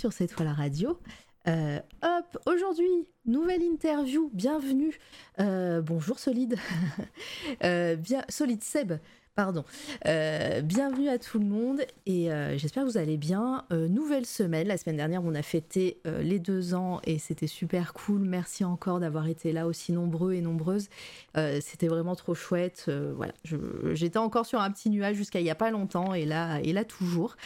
sur cette fois la radio. Euh, hop, aujourd'hui, nouvelle interview, bienvenue. Euh, bonjour Solide. Euh, bien, Solide Seb, pardon. Bienvenue à tout le monde et j'espère que vous allez bien. Nouvelle semaine, la semaine dernière on a fêté les deux ans et c'était super cool. Merci encore d'avoir été là aussi nombreux et nombreuses. C'était vraiment trop chouette. Voilà, j'étais encore sur un petit nuage jusqu'à il n'y a pas longtemps et là, et là toujours.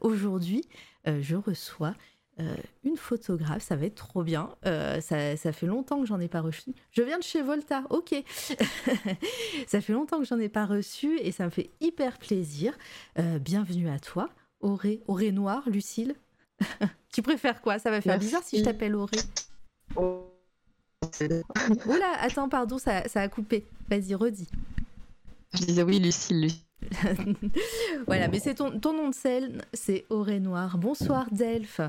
Aujourd'hui, je reçois euh, une photographe, ça va être trop bien. Euh, ça, ça fait longtemps que j'en ai pas reçu. Je viens de chez Volta, ok. ça fait longtemps que j'en ai pas reçu et ça me fait hyper plaisir. Euh, bienvenue à toi, Auré, Auré Noir, Lucille. tu préfères quoi? Ça va faire Merci. bizarre si je t'appelle Auré. Oh, Oula, attends, pardon, ça, ça a coupé. Vas-y, redis. Je disais oui, Lucille, Lucille. voilà, mais c'est ton, ton nom de scène, c'est Auré Noir. Bonsoir Delphes.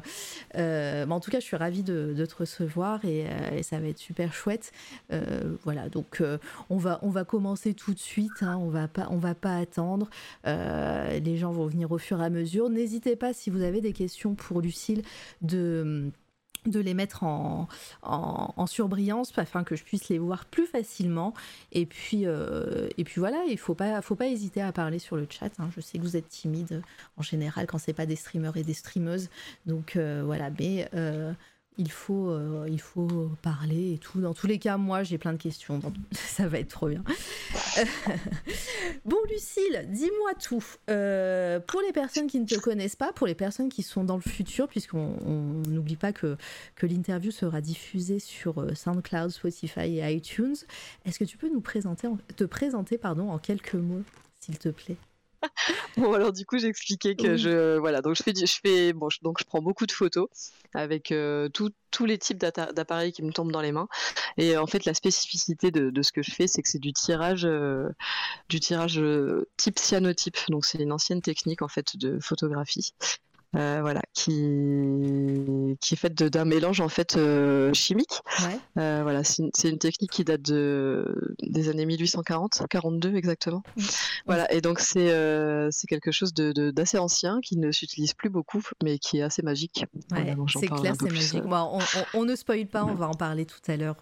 Euh, bah, en tout cas, je suis ravie de, te recevoir et, euh, et ça va être super chouette. Euh, voilà, donc on, va, on va commencer tout de suite. hein, on va pas, on va pas attendre. Les gens vont venir au fur et à mesure. N'hésitez pas si vous avez des questions pour Lucille de de les mettre en, en, surbrillance afin que je puisse les voir plus facilement. Et puis euh, et puis voilà il faut pas faut pas hésiter à parler sur le chat hein. je sais que vous êtes timide en général quand c'est pas des streamers et des streameuses. Donc euh, voilà. Mais euh, il faut euh, il faut parler et tout. Dans tous les cas moi j'ai plein de questions donc ça va être trop bien. Bon Lucille dis-moi tout. Euh, pour les personnes qui ne te connaissent pas pour les personnes qui sont dans le futur puisqu'on on n'oublie pas que que l'interview sera diffusée sur euh, SoundCloud, Spotify et iTunes. Est-ce que tu peux nous présenter, en- te présenter pardon, en quelques mots, s'il te plaît? Bon, alors du coup, j'expliquais que Oui. je voilà, donc je fais du- je fais bon, je- donc je prends beaucoup de photos avec euh, tout- tous les types d'appareils qui me tombent dans les mains. Et en fait, la spécificité de, de ce que je fais, c'est que c'est du tirage euh, du tirage euh, type cyanotype. Donc c'est une ancienne technique en fait de photographie. Euh, voilà, qui, qui est faite d'un mélange en fait euh, chimique Ouais. Euh, voilà, c'est une, technique qui date de, des années 1840, 42 exactement. Mm. Voilà, et donc c'est c'est quelque chose de- d'assez ancien qui ne s'utilise plus beaucoup, mais qui est assez magique. Ouais, c'est clair, c'est magique. Bon, on, on- on ne spoil pas, on va en parler tout à l'heure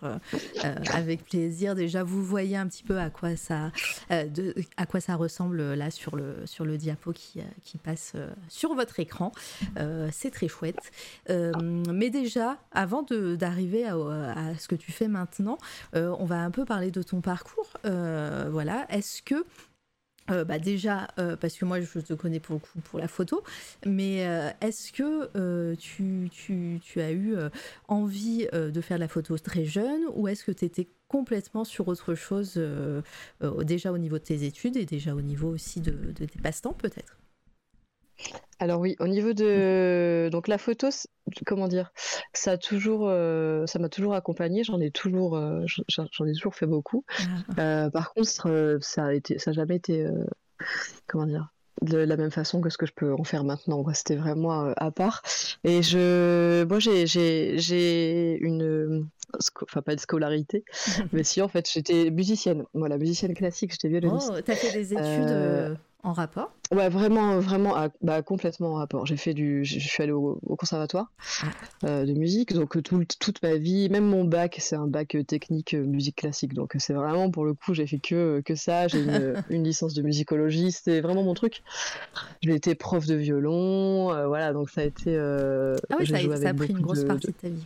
avec plaisir. Déjà, vous voyez un petit peu à quoi ça, de- à quoi ça ressemble là sur le, sur le diapo qui, qui passe sur votre écran. Euh, c'est très chouette. Euh, mais déjà, avant d'arriver à, ce que tu fais maintenant, euh, on va un peu parler de ton parcours. Voilà, est-ce que bah déjà, parce que moi je te connais pour pour la photo, mais est-ce que tu, tu- tu as eu envie de faire de la photo très jeune ou est-ce que tu étais complètement sur autre chose déjà au niveau de tes études et déjà au niveau aussi de, de tes passe-temps peut-être? Alors oui, au niveau de donc la photo, comment dire, ça a toujours, euh, ça m'a toujours accompagné. J'en ai toujours, euh, j'en ai toujours fait beaucoup. Ah, Euh, par contre, ça a été, ça a jamais été, comment dire, de la même façon que ce que je peux en faire maintenant. C'était vraiment à part. Et je, moi, j'ai, j'ai, j'ai une, enfin pas de scolarité, mais si en fait, j'étais musicienne. Voilà, musicienne classique. J'étais violoniste. Oh, t'as fait des études euh, en rapport Ouais, vraiment, vraiment, à- bah, complètement en rapport. J'ai fait du, je suis allée au, au conservatoire euh, de musique, donc euh, tout, toute ma vie, même mon bac, c'est un bac euh, technique musique classique, donc c'est vraiment pour le coup, j'ai fait que que ça. J'ai une, une licence de musicologie, c'était vraiment mon truc. J'ai été prof de violon, euh, voilà, donc ça a été. euh, Ah oui, ça, a- joué ça a avec pris une grosse de- partie de ta vie.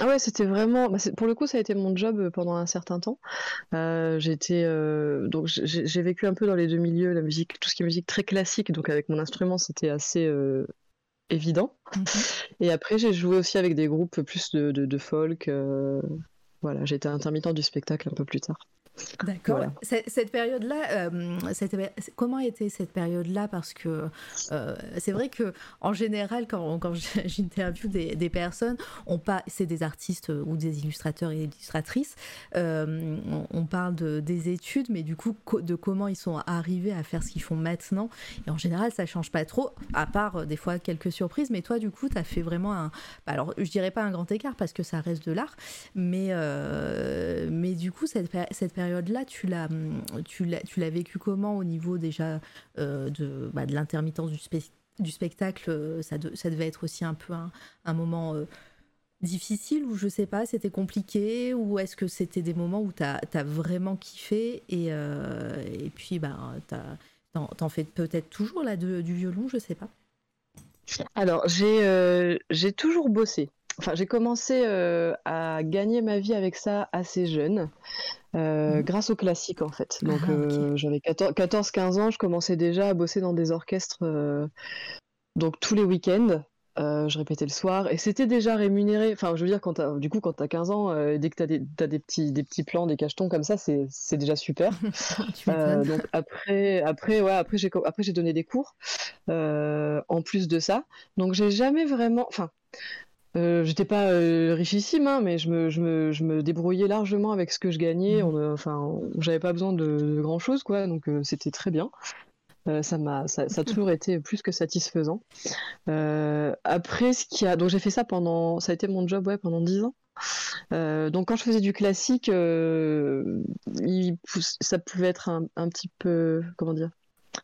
Ah ouais, c'était vraiment. bah, pour le coup, ça a été mon job euh, pendant un certain temps. Euh, j'étais euh, donc j'ai vécu un peu dans les deux milieux, la musique, tout ce qui est musique très classique. Donc avec mon instrument, c'était assez euh, évident. Mhm. Et après, j'ai joué aussi avec des groupes plus de, de, de folk. Voilà, j'étais intermittent du spectacle un peu plus tard. D'accord. Cette période-là, euh, comment était cette période-là? Parce que euh, c'est vrai que en général, quand, quand j'interviewe des, des, personnes, on pas, c'est des artistes ou des illustrateurs et illustratrices, euh, on, parle de, des études, mais du coup de comment ils sont arrivés à faire ce qu'ils font maintenant. Et en général, ça change pas trop, à part des fois quelques surprises. Mais toi, du coup, tu as fait vraiment un, bah, alors je dirais pas un grand écart parce que ça reste de l'art, mais mais du coup cette, cette période période-là, tu l'as, tu l'as, tu l'as vécu comment au niveau déjà euh, de, bah, de l'intermittence du, spectacle euh, ça, devait être aussi un peu un, moment euh, difficile ou je sais pas, c'était compliqué ou est-ce que c'était des moments où tu as, vraiment kiffé et, puis bah, t'en, fais peut-être toujours là de, du violon, je sais pas. Alors j'ai toujours bossé. Enfin, j'ai commencé à gagner ma vie avec ça assez jeune. Euh, mmh. grâce au classique en fait. Donc ah, euh, j'avais 14-15 ans, je commençais déjà à bosser dans des orchestres euh, donc tous les week-ends. je répétais le soir et c'était déjà rémunéré. Enfin, je veux dire, quand du coup, quand tu as 15 ans, dès que tu as, des, petits, des petits plans, des cachetons comme ça, c'est déjà super. donc après, après, ouais, après j'ai donné des cours en plus de ça. Donc j'ai jamais vraiment. Enfin, euh, j'étais pas euh, richissime, hein, mais je me, je, me, je me, débrouillais largement avec ce que je gagnais. Mmh. enfin, j'avais pas besoin de, grand chose, quoi, donc euh, c'était très bien. ça m'a, ça, ça, a toujours été plus que satisfaisant. après, ce qui a, donc j'ai fait ça pendant, ça a été mon job, ouais, pendant 10 ans. donc quand je faisais du classique, il, ça pouvait être un, un petit peu, comment dire,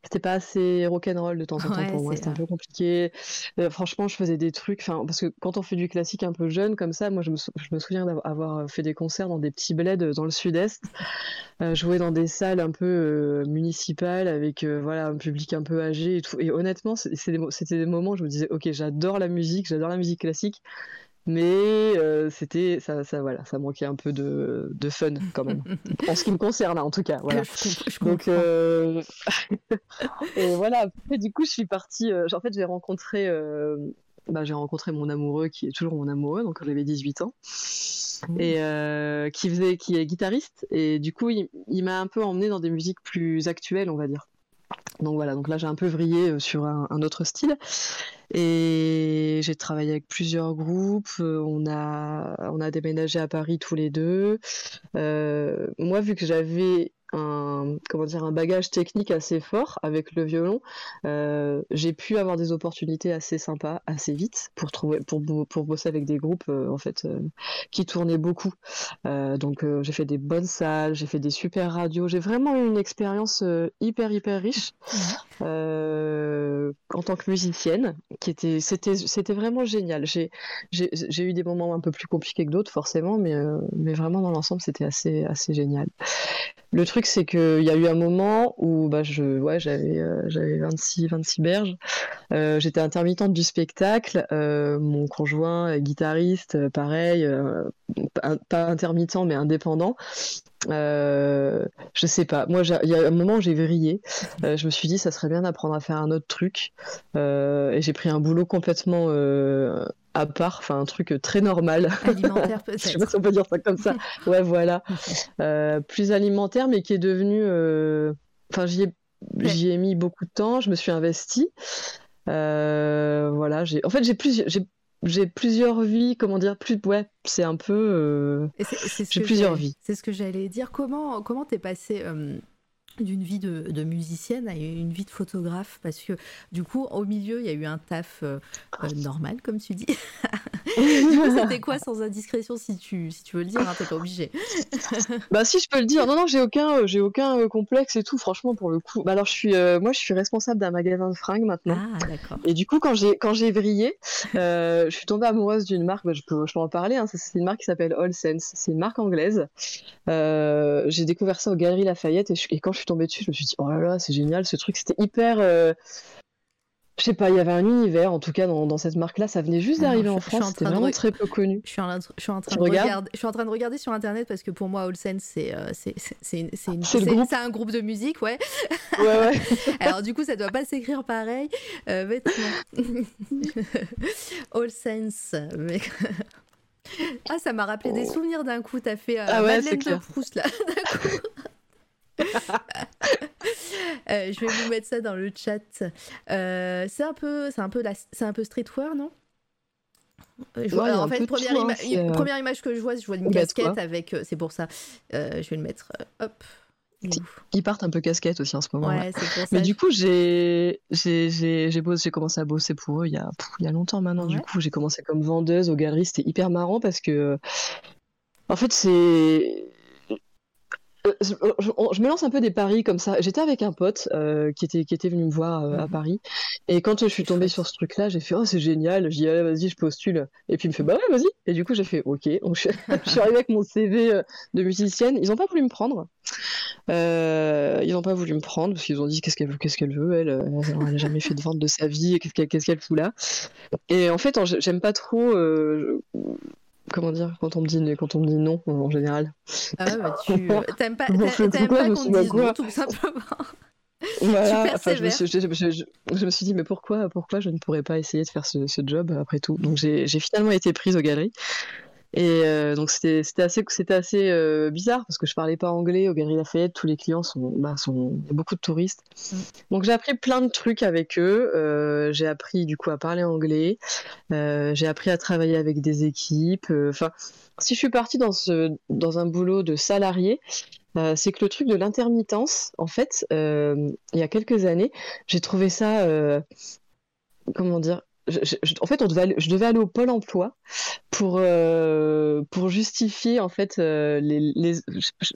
c'était pas assez rock'n'roll de temps en temps pour moi, c'était un peu compliqué. Euh, franchement, je faisais des trucs, enfin, parce que quand on fait du classique un peu jeune comme ça, moi je me, je me souviens d'avoir fait des concerts dans des petits bleds dans le sud-est, euh, jouer dans des salles un peu euh, municipales avec voilà un public un peu âgé et tout. Et honnêtement, c'était des, des moments où je me disais, ok, j'adore la musique, j'adore la musique classique, mais euh, c'était ça, ça voilà ça manquait un peu de, de fun quand même. En ce qui me concerne en tout cas voilà. Donc euh... et voilà. Après du coup je suis partie euh, en fait j'ai rencontré euh, bah, j'ai rencontré mon amoureux qui est toujours mon amoureux donc quand j'avais 18 ans. Mmh. et qui faisait qui est guitariste. Et du coup il, il m'a un peu emmené dans des musiques plus actuelles on va dire donc voilà, donc là j'ai un peu vrillé euh, sur un, autre style. Et j'ai travaillé avec plusieurs groupes. Euh, on a, déménagé à Paris tous les deux. Euh, moi, vu que j'avais un, comment dire, un bagage technique assez fort avec le violon, euh, j'ai pu avoir des opportunités assez sympas assez vite pour trouver, pour, pour bosser avec des groupes euh, en fait euh, qui tournaient beaucoup. donc j'ai fait des bonnes salles, j'ai fait des super radios, j'ai vraiment eu une expérience hyper hyper riche en tant que musicienne, qui était, c'était, c'était vraiment génial. J'ai, j'ai, j'ai eu des moments un peu plus compliqués que d'autres forcément, mais, mais vraiment dans l'ensemble c'était assez assez génial. Le truc, c'est qu'il y a eu un moment où bah, je, ouais, j'avais, euh, j'avais 26, 26 berges. Euh, j'étais intermittente du spectacle. Euh, mon conjoint, guitariste, pareil, pas intermittent, mais indépendant. Je sais pas. Moi, il y a un moment où j'ai vrillé. je me suis dit, ça serait bien d'apprendre à faire un autre truc. et j'ai pris un boulot complètement à part, enfin un truc très normal. Alimentaire peut-être. Je sais pas si on peut dire ça comme ça. Ouais, voilà. Euh, plus alimentaire, mais qui est devenu. Euh, enfin, j'y ai, j'y ai mis beaucoup de temps. Je me suis investie. Euh, voilà. En fait, j'ai plusieurs. J'ai plusieurs vies, comment dire, plus ouais, c'est un peu. j'ai plusieurs vies. C'est ce que j'allais dire. Comment comment t'es passé d'une vie de, musicienne à une vie de photographe parce que du coup au milieu il y a eu un taf euh, euh, normal comme tu dis. C'était quoi sans indiscrétion si tu si tu veux le dire hein, t'es pas obligé. Bah si je peux le dire. Non non j'ai aucun euh, j'ai aucun complexe et tout franchement pour le coup. Bah alors je suis moi je suis responsable d'un magasin de fringues maintenant. Ah, d'accord. Et du coup quand j'ai quand j'ai brillé je suis tombée amoureuse d'une marque bah, je peux je peux en parler hein, c'est une marque qui s'appelle All Sense. C'est une marque anglaise. J'ai découvert ça aux Galeries Lafayette et, et quand je suis tombée dessus, je me suis dit, oh là là, c'est génial, ce truc, c'était hyper. Euh, je sais pas, il y avait un univers, en tout cas, dans, cette marque-là. Ça venait juste d'arriver en France, c'était vraiment très peu connu. Je suis en, je suis en train de regarder, je suis en train de regarder sur Internet parce que pour moi, All Sense, c'est c'est un groupe de musique, ouais. Ouais, ouais. Alors, du coup, ça doit pas s'écrire pareil. Euh, All Sense, mais... Ah, ça m'a rappelé des Oh. souvenirs d'un coup. T'as fait euh, Ah ouais, Madeleine c'est de. Proust là. d'un coup. Euh, je vais vous mettre ça dans le chat. Euh, c'est un peu, c'est un peu c'est un peu streetwear, non? Euh, je vois- Ouais, alors, en fait, première, ima- euh, image que je vois, je vois une Bah, casquette avec. c'est pour ça. Je vais le mettre. hop. Ils partent un peu casquette aussi en ce moment. ouais. Mais du coup, j'ai commencé à bosser pour eux il y a pff, il y a longtemps maintenant. Du coup, j'ai commencé comme vendeuse aux galeries. C'était hyper marrant parce que en fait, c'est je, je- me lance un peu des paris comme ça. J'étais avec un pote euh, qui était qui était venu me voir euh, à Mhm. Paris et quand je suis tombée sur ce truc-là, j'ai fait oh c'est génial. Je dis allez vas-y je postule et puis il me fait bah ouais vas-y et du coup j'ai fait ok. Donc je, je suis arrivée avec mon CV euh, de musicienne. Ils ont pas voulu me prendre. Euh, ils n'ont pas voulu me prendre parce qu'ils ont dit qu'est-ce qu'elle veut, qu'est-ce qu'elle veut, elle, euh, elle n'a jamais fait de vente de sa vie, qu'est-ce qu'elle fout là. Et en fait, j'aime pas trop, euh, je- comment dire, quand on me dit quand on me dit non en général. Ah bah, tu euh, t'aimes pas, t'aimes pas qu'on dise non, tout simplement. Voilà. Enfin, je, me suis, je- je- je- me suis dit mais pourquoi, pourquoi je ne pourrais pas essayer de faire ce, ce job après tout? Donc j'ai j'ai finalement été prise aux galeries. Et euh, donc c'était assez euh, bizarre parce que je parlais pas anglais aux Galeries Lafayette, tous les clients sont bah, sont beaucoup de touristes. Mm. Donc j'ai appris plein de trucs avec eux. Euh, j'ai appris du coup à parler anglais. J'ai appris à travailler avec des équipes. Enfin, si je suis partie dans ce dans un boulot de salarié, euh, c'est que le truc de l'intermittence, en fait, euh, il y a quelques années, j'ai trouvé ça euh, comment dire je- en fait, on devait aller- je devais aller au pôle emploi pour euh, pour justifier en fait euh, les, les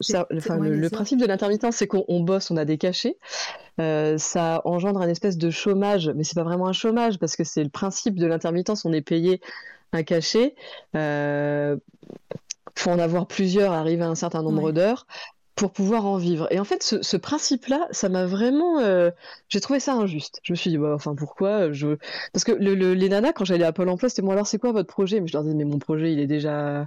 ça- enfin, le, principe de l'intermittence, c'est qu'on on bosse, on a des cachets. Euh, ça engendre un espèce de chômage, mais c'est pas vraiment un chômage parce que c'est le principe de l'intermittence. On est payé un cachet. Faut en avoir plusieurs, arriver à un certain nombre Ouais. d'heures pour pouvoir en vivre. Et en fait, ce, ce principe-là, ça m'a vraiment, euh, j'ai trouvé ça injuste. Je me suis dit, bah, enfin, pourquoi je... Parce que le, le- les nanas, quand j'allais à Pôle Emploi, c'était bon, alors c'est quoi votre projet? Mais je leur disais, mais mon projet, il est déjà,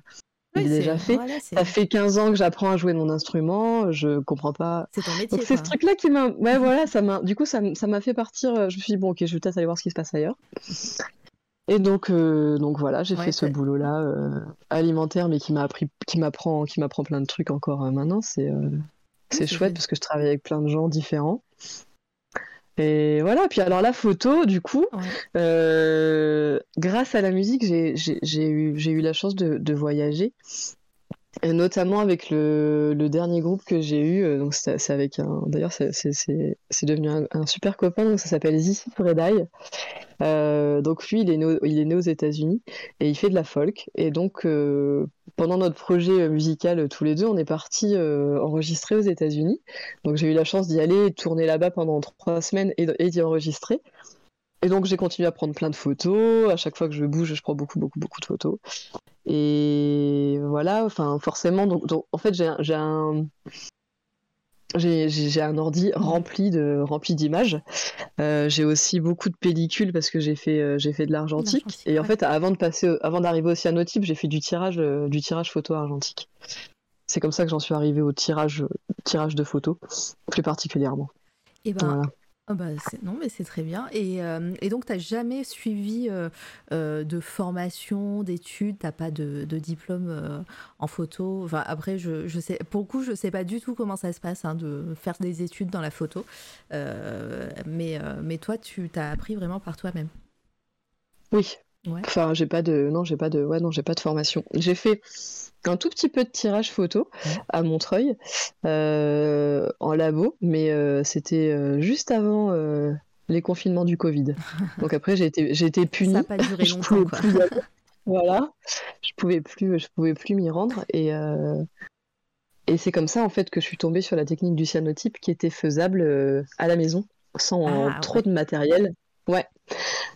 il est déjà fait. voilà, Ça fait 15 ans que j'apprends à jouer mon instrument, je comprends pas. c'est ton métier. C'est ce truc-là qui m'a, ouais voilà, ça m'a, du coup ça m'a fait partir. euh, Je me suis dit bon ok, je vais peut-être aller voir ce qui se passe ailleurs. Et donc euh, donc voilà, j'ai Ouais, fait ce boulot-là euh, alimentaire, mais qui m'a appris, qui m'apprend, qui m'apprend plein de trucs encore euh, maintenant. C'est c'est chouette parce que je travaille avec plein de gens différents. Et voilà. Puis alors la photo, du coup, Ouais. grâce à la musique, j'ai eu, j'ai eu la chance de, de voyager. Et notamment avec le, le dernier groupe que j'ai eu, donc c'est avec un. D'ailleurs, c'est devenu un, un super copain, donc ça s'appelle Zizi Fredai. Euh, donc lui, il est né, aux États-Unis et il fait de la folk. Et donc, euh, pendant notre projet euh, musical, tous les deux, on est partis euh, enregistrer aux États-Unis. Donc j'ai eu la chance d'y aller, tourner là-bas pendant trois semaines et, d'y enregistrer. Et donc j'ai continué à prendre plein de photos. À chaque fois que je bouge, je prends beaucoup, beaucoup, beaucoup de photos. Et voilà, enfin forcément, donc, en fait j'ai un, j'ai un, ordi rempli de rempli d'images. Euh, j'ai aussi beaucoup de pellicules parce que j'ai fait euh, j'ai fait de l'argentique. Et en fait, avant de passer, avant d'arriver au cyanotype, j'ai fait du tirage euh, du tirage photo argentique. C'est comme ça que j'en suis arrivé au tirage tirage de photos, plus particulièrement. Et ben, Voilà. Ah bah, non, mais c'est très bien. Et, euh, donc, tu n'as jamais suivi euh, euh, de formation, d'études, tu n'as pas de, diplôme en photo? Enfin, après, je, sais, pour le coup, je ne sais pas du tout comment ça se passe hein, de faire des études dans la photo. Mais, mais toi, tu t'as appris vraiment par toi-même. Oui. Ouais. Enfin, j'ai pas de non, j'ai pas de ouais non, j'ai pas de formation. J'ai fait un tout petit peu de tirage photo Ouais. à Montreuil euh, en labo, mais euh, c'était euh, juste avant les confinements du Covid. Donc après, j'ai été j'ai été Ça punie. n'a pas duré longtemps, quoi. plus. Voilà, je pouvais plus, je pouvais plus m'y rendre et et c'est comme ça en fait que je suis tombée sur la technique du cyanotype qui était faisable à la maison sans Ah, trop ouais. de matériel. Ouais,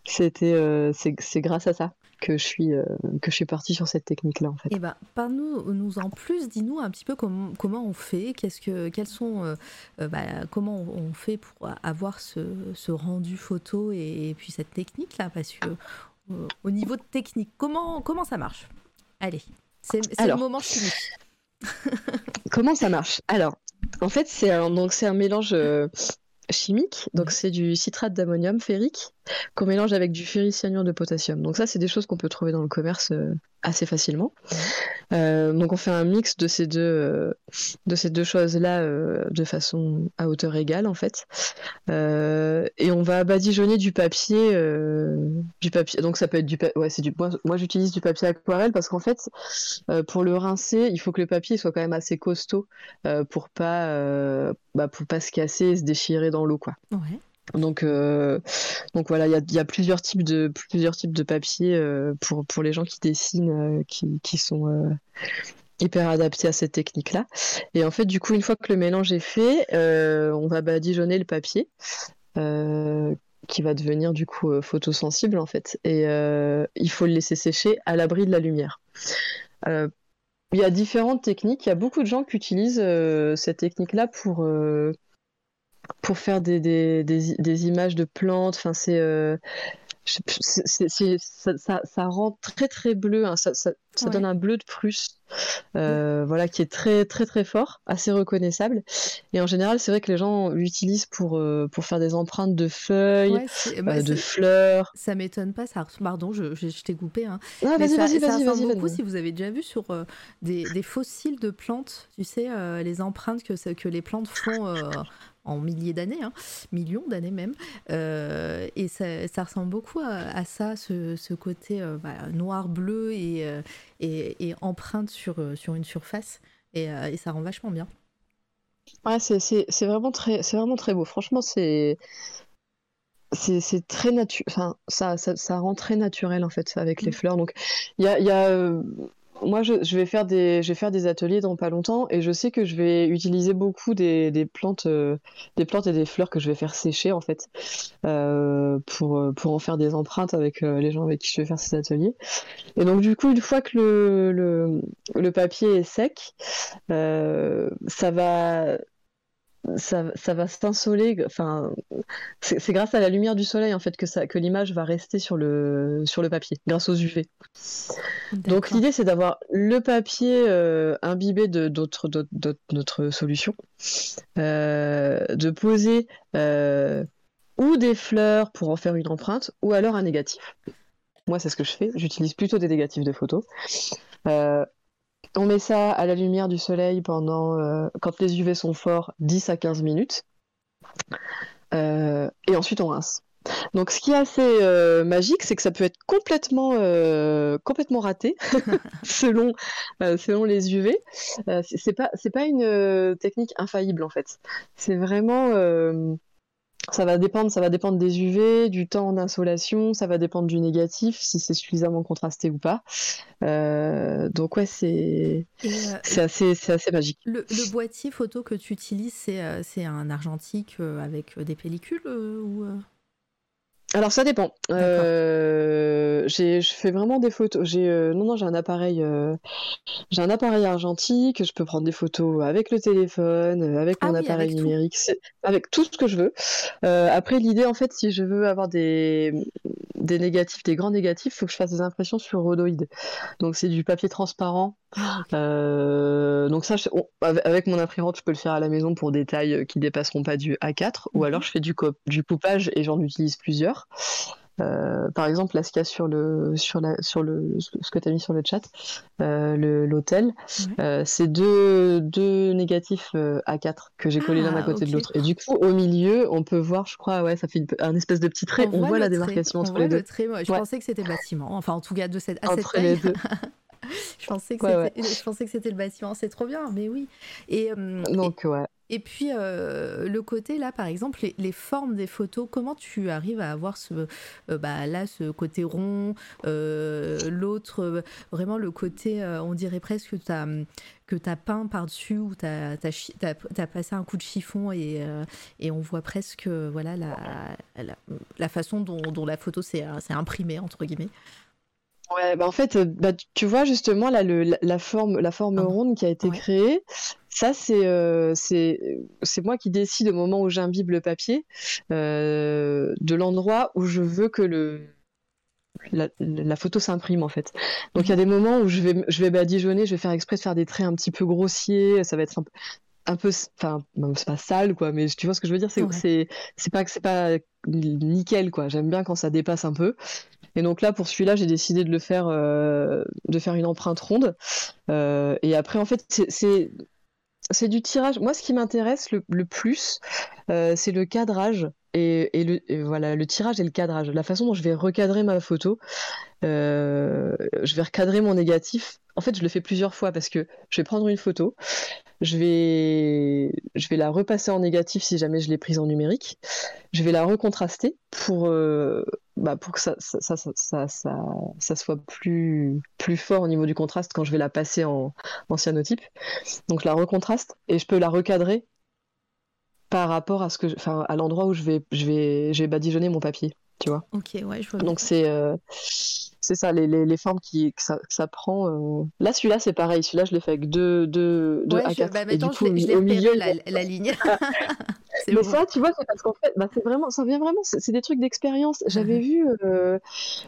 c'était euh, c'est c'est grâce à ça que je suis euh, que je suis partie sur cette technique là en fait. Eh ben, parle-nous nous en plus, dis-nous un petit peu comment, comment on fait, qu'est-ce que, quels sont, euh, euh, bah, comment on fait pour avoir ce, ce rendu photo et, et puis cette technique là, parce que au niveau de technique, comment, comment ça marche? Allez, c'est le moment chimie. Comment ça marche? Alors, en fait, c'est un, donc c'est un mélange chimique. Donc, c'est du citrate d'ammonium ferrique qu'on mélange avec du ferricyanure de potassium. Donc ça, c'est des choses qu'on peut trouver dans le commerce euh, assez facilement. Euh, donc on fait un mix de ces deux, euh, de ces deux choses-là de façon à hauteur égale en fait. et on va badigeonner du papier, du papier. Donc ça peut être du, ouais, c'est du. Moi, j'utilise du papier aquarelle parce qu'en fait, pour le rincer, il faut que le papier soit quand même assez costaud pour pas, bah, pas se casser et se déchirer dans l'eau quoi. Ouais. Donc, euh, donc voilà, il y a, plusieurs types de plusieurs types de papiers euh, pour, pour les gens qui dessinent, euh, qui, qui, sont hyper adaptés à cette technique-là. Et en fait, du coup, une fois que le mélange est fait, on va badigeonner le papier. qui va devenir du coup photosensible en fait et il faut le laisser sécher à l'abri de la lumière. il y a différentes techniques, il y a beaucoup de gens qui utilisent cette technique-là pour pour faire des, des, des, des, images de plantes. Enfin, c'est, euh, ça, ça, ça, rend très très bleu. Hein. Ça, ça, ça donne un bleu de Prusse, euh, voilà, qui est très très très fort, assez reconnaissable. Et en général, c'est vrai que les gens l'utilisent pour euh, pour faire des empreintes de feuilles, bah, de fleurs. Ça m'étonne pas. Ça, pardon, je, je, je t'ai coupé. Hein. Ah, vas-y, vas-y, vas-y, vas-y. beaucoup si vous avez déjà vu sur des, des, fossiles de plantes, tu sais, les empreintes que que les plantes font en milliers d'années, hein, millions d'années même. Euh, et ça, ça, ressemble beaucoup à, ça, ce, ce côté euh, bah, noir-bleu et, euh, et, et, empreinte sur, sur une surface. Et, et ça rend vachement bien. Ouais, c'est vraiment, très, vraiment très beau. Franchement, c'est c'est très naturel enfin ça, ça, ça, rend très naturel en fait avec les mm. fleurs donc il y a, y a moi, je, vais faire des, ateliers dans pas longtemps et je sais que je vais utiliser beaucoup des, plantes, euh, des plantes et des fleurs que je vais faire sécher en fait euh, pour, pour en faire des empreintes avec euh, les gens avec qui je vais faire ces ateliers. Et donc du coup, une fois que le papier est sec, ça va ça, ça, va s'insoler. Enfin, c'est grâce à la lumière du soleil en fait que, ça, que l'image va rester sur le, sur le papier, grâce aux UV. Donc l'idée c'est d'avoir le papier euh, imbibé de d'autres notre solution, euh, de poser euh, ou des fleurs pour en faire une empreinte, ou alors un négatif. Moi c'est ce que je fais. J'utilise plutôt des négatifs de photos. On met ça à la lumière du soleil pendant, euh, quand les UV sont forts, 10 à 15 minutes. Euh, et ensuite, on rince. Donc, ce qui est assez euh, magique, c'est que ça peut être complètement, complètement raté selon, selon les UV. c'est pas, pas une technique infaillible en fait. C'est vraiment ça va dépendre, ça va dépendre des UV, du temps d'insolation, ça va dépendre du négatif, si c'est suffisamment contrasté ou pas. Euh, donc ouais, c'est euh, assez, assez, magique. Le, boîtier photo que tu utilises, c'est euh, un argentique avec des pellicules ou alors ça dépend. Euh, je fais vraiment des photos. J'ai euh, non non j'ai un appareil euh, j'ai un appareil argentique. Je peux prendre des photos avec le téléphone, euh, avec mon ah appareil numérique, avec tout ce que je veux. après l'idée en fait si je veux avoir des des négatifs, des grands négatifs, il faut que je fasse des impressions sur rhodoïde. Donc c'est du papier transparent euh, donc ça, avec mon imprimante, je peux le faire à la maison pour des tailles qui dépasseront pas du A4, ou mhm. alors je fais du, du coupage et j'en utilise plusieurs. Euh, par exemple, là, ce qu'il y a sur le, sur la, sur le, ce que tu as mis sur le chat, l'hôtel, c'est deux, deux négatifs A4 que j'ai collés l'un à ah, côté de l'autre. Et du coup, au milieu, on peut voir, je crois, ouais, ça fait un espèce de petit trait. On, voit, la démarcation entre les deux. je pensais que c'était bâtiment. Enfin, en tout cas, de cette, à cette taille. je pensais que c'était le bâtiment, c'est trop bien, mais oui. Et, euh, Donc, ouais. Et puis euh, le côté là, par exemple, les, formes des photos, comment tu arrives à avoir ce, euh, bah, là, ce côté rond, l'autre, vraiment le côté, on dirait presque que tu as, que as peint par-dessus ou tu as, as, passé un coup de chiffon et, et on voit presque voilà, la, la, la façon dont, dont la photo s'est imprimée, entre guillemets. Ouais, bah en fait, euh, bah, tu vois justement là le, la, forme, la forme ronde qui a été créée, ça c'est euh, c'est moi qui décide au moment où j'imbibe le papier euh, de l'endroit où je veux que le la, la photo s'imprime en fait. Donc il y a des moments où je vais je vais badigeonner, je vais faire exprès de faire des traits un petit peu grossiers, ça va être un peu un peu, enfin, c'est pas sale, quoi, mais tu vois ce que je veux dire, c'est c'est c'est pas que c'est pas nickel, quoi. J'aime bien quand ça dépasse un peu. Et donc là, pour celui-là, j'ai décidé de le faire, euh, de faire une empreinte ronde. Euh, et après, en fait, c'est c'est du tirage. Moi, ce qui m'intéresse le, plus, euh, c'est le cadrage et, le, voilà, le tirage et le cadrage. La façon dont je vais recadrer ma photo, euh, je vais recadrer mon négatif. En fait, je le fais plusieurs fois parce que je vais prendre une photo, je vais, je vais la repasser en négatif si jamais je l'ai prise en numérique. Je vais la recontraster pour, euh, bah pour que ça, ça, ça, ça, soit plus, plus fort au niveau du contraste quand je vais la passer en, en cyanotype. Donc je la recontraste et je peux la recadrer par rapport à ce que, enfin, à l'endroit où je vais, je vais, je vais badigeonner mon papier, tu vois. Ok, ouais, je vois. Donc c'est, euh, c'est ça, les, les, les, formes qui, que, ça, que ça prend. Euh... Là, celui-là, c'est pareil. Celui-là, je l'ai fait avec deux, deux, deux ouais, A4. Je, bah, et du coup, je l'ai, au milieu, la, la ligne. mais bon. ça, tu vois, c'est parce qu'en fait, bah, c'est vraiment, ça vient vraiment, c'est, des trucs d'expérience. J'avais vu, euh,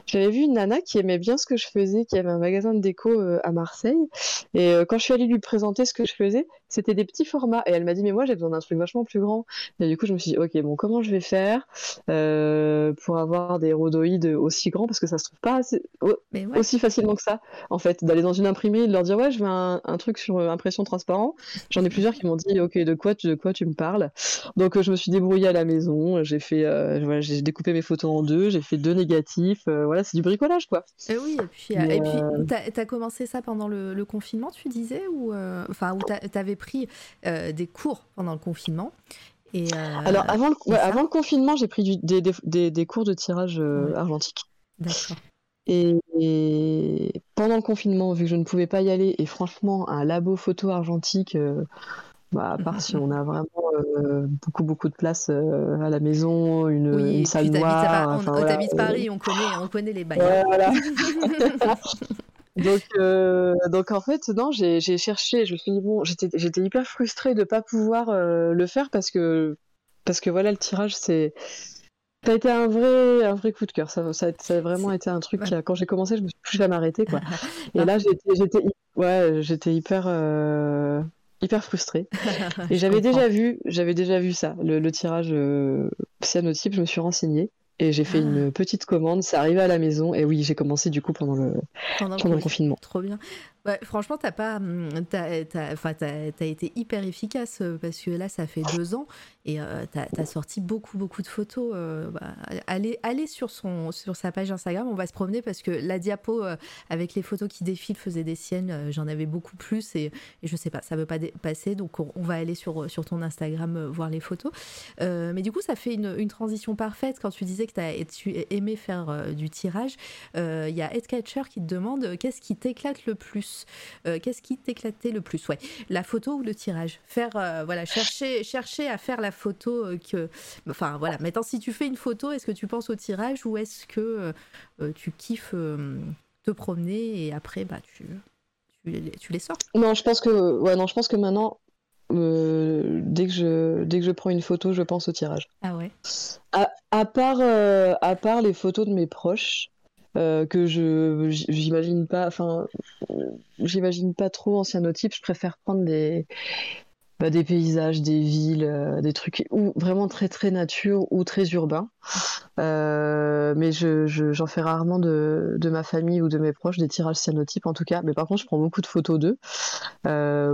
j'avais vu une nana qui aimait bien ce que je faisais, qui avait un magasin de déco euh, à Marseille. Et quand je suis allée lui présenter ce que je faisais, c'était des petits formats. Et elle m'a dit, mais moi, j'ai besoin d'un truc vachement plus grand. Et du coup, je me suis dit, ok, bon, comment je vais faire pour avoir des rhodoïdes aussi grands? Parce que ça se trouve pas assez, ouais. aussi facilement que ça. En fait, d'aller dans une imprimerie et de leur dire, ouais, je veux un, un truc sur impression transparent. J'en ai plusieurs qui m'ont dit, ok, de quoi, de quoi tu me parles? Donc euh, je me suis débrouillée à la maison, j'ai fait, euh, voilà, j'ai découpé mes photos en deux, j'ai fait deux négatifs, euh, voilà, c'est du bricolage quoi. Et oui, et puis, Mais, et puis t'as as commencé ça pendant le, le, confinement, tu disais, ou enfin, où t'avais pris des cours pendant le confinement. Et Alors avant le, ouais, avant le confinement, j'ai pris du, des, des, des, cours de tirage ouais. argentique. D'accord. Et, et, pendant le confinement, vu que je ne pouvais pas y aller, et franchement, un labo photo argentique, euh, bah, à part si on a vraiment euh, beaucoup beaucoup de place euh, à la maison, une, oui, une salle noire. On, enfin, voilà, Paris, on connaît, on connaît les bails. Voilà. donc, donc en fait, non, j'ai cherché, je me suis dit, bon, j'étais hyper frustrée de ne pas pouvoir le faire parce que, parce que voilà, le tirage, c'est. Ça a été un vrai, un vrai coup de cœur. Ça, ça, ça a vraiment été un truc qui, a, quand j'ai commencé, je me suis plus jamais arrêtée, quoi. Et là, j'étais, ouais, j'étais hyper, euh, hyper frustrée. Et j'avais déjà vu, j'avais déjà vu ça, le, le tirage euh, cyanotype. Je me suis renseignée et j'ai fait ah. une petite commande. C'est arrivé à la maison et oui, j'ai commencé du coup pendant le, pendant, pendant le confinement. Trop bien. Franchement, t'as pas, t'as, t'as, t'as, t'as été hyper efficace parce que là, ça fait deux ans et euh, t'as, sorti beaucoup, beaucoup de photos. Euh, bah, allez, sur son, sur sa page Instagram. On va se promener parce que la diapo euh, avec les photos qui défilent faisait des siennes. Euh, j'en avais beaucoup plus et, je sais pas, ça veut pas passer. Donc, on, va aller sur, ton Instagram euh, voir les photos. mais du coup, ça fait une, une, transition parfaite quand tu disais que t'as, tu aimais faire du tirage. Il y a Headcatcher qui te demande qu'est-ce qui t'éclate le plus? Euh, Qu'est-ce qui t'éclatait le plus? Ouais, la photo ou le tirage? Faire, euh, voilà, chercher, chercher à faire la photo euh, que. Enfin, voilà. Maintenant, si tu fais une photo, est-ce que tu penses au tirage ou est-ce que tu kiffes te promener et après, bah, tu, tu, tu, les sors? Non, je pense que, ouais, non, je pense que maintenant. dès que je dès que je prends une photo, je pense au tirage. Ah ouais? À, à part à part les photos de mes proches, euh, que je j'imagine pas enfin j'imagine pas trop je préfère prendre des bah, des paysages des villes euh, des trucs ou vraiment très très nature ou très urbain. Euh, mais je, je, j'en fais rarement de, de ma famille ou de mes proches des tirages cyanotypes en tout cas. Mais par contre je prends beaucoup de photos d'eux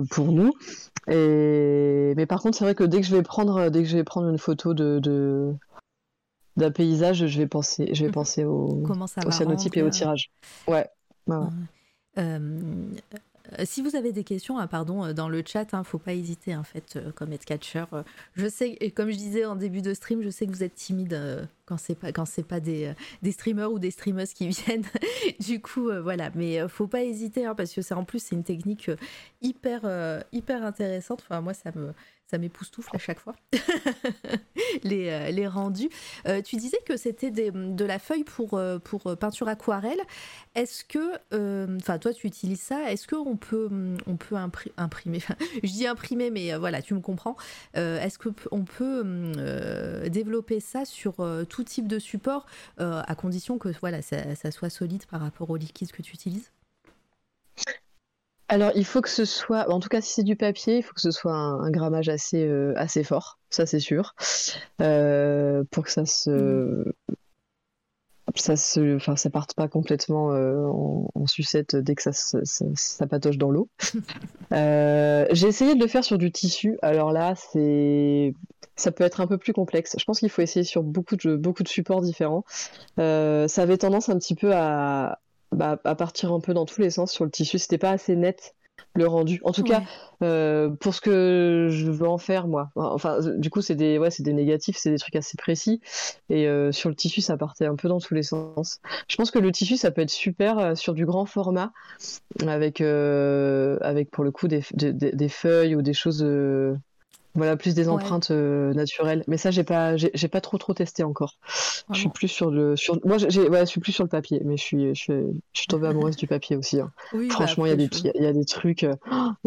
pour nous. Et mais par contre c'est vrai que dès que je vais prendre dès que je vais prendre une photo de d'un paysage, je vais penser, je vais penser au, au cyanotype et au tirage. Ouais. ouais, ouais. Euh, si vous avez des questions, hein, pardon, dans le chat, ne hein, faut pas hésiter, en fait, euh, comme catcher. Euh, je sais, et comme je disais en début de stream, je sais que vous êtes timide euh, quand c'est pas quand c'est pas des, des streamers ou des streameuses qui viennent. du coup, voilà, mais faut pas hésiter, hein, parce que c'est en plus c'est une technique hyper hyper intéressante. Enfin, moi, ça me ça m'époustoufle à chaque fois, les, euh, les, rendus. Euh, tu disais que c'était de la feuille pour, euh, pour peinture aquarelle. Est-ce que, enfin, toi, tu utilises ça, est-ce qu'on peut, on peut impri imprimer, je dis imprimer, mais voilà, tu me comprends. Est-ce qu'on peut développer ça sur tout type de support, à condition que voilà, ça, ça soit solide par rapport au liquide que tu utilises? Alors, il faut que ce soit, en tout cas, si c'est du papier, il faut que ce soit un, un grammage assez, euh, assez fort, ça c'est sûr, Euh, pour que ça se, ça se, enfin, ça parte pas complètement euh, en, en sucette dès que ça, ça, ça patauge dans l'eau. J'ai essayé de le faire sur du tissu. Alors là, c'est, ça peut être un peu plus complexe. Je pense qu'il faut essayer sur beaucoup de, beaucoup de supports différents. Euh, ça avait tendance un petit peu à, bah, à partir un peu dans tous les sens sur le tissu. C'était pas assez net le rendu. En tout cas, euh, pour ce que je veux en faire, moi. Enfin, du coup, c'est des, ouais, c'est des négatifs, c'est des trucs assez précis. Et euh, sur le tissu, ça partait un peu dans tous les sens. Je pense que le tissu, ça peut être super euh, sur du grand format, avec, avec pour le coup des, des, des- des feuilles ou des choses, voilà, plus des Ouais. empreintes euh, naturelles. Mais ça, j'ai pas, j'ai pas trop trop testé encore. Je suis plus sur le, sur, moi, j'ai, ouais, je suis plus sur le papier, mais je suis, je suis, je suis tombée amoureuse du papier aussi. hein. Oui, bah, Franchement, il y a des, il y a des trucs. euh,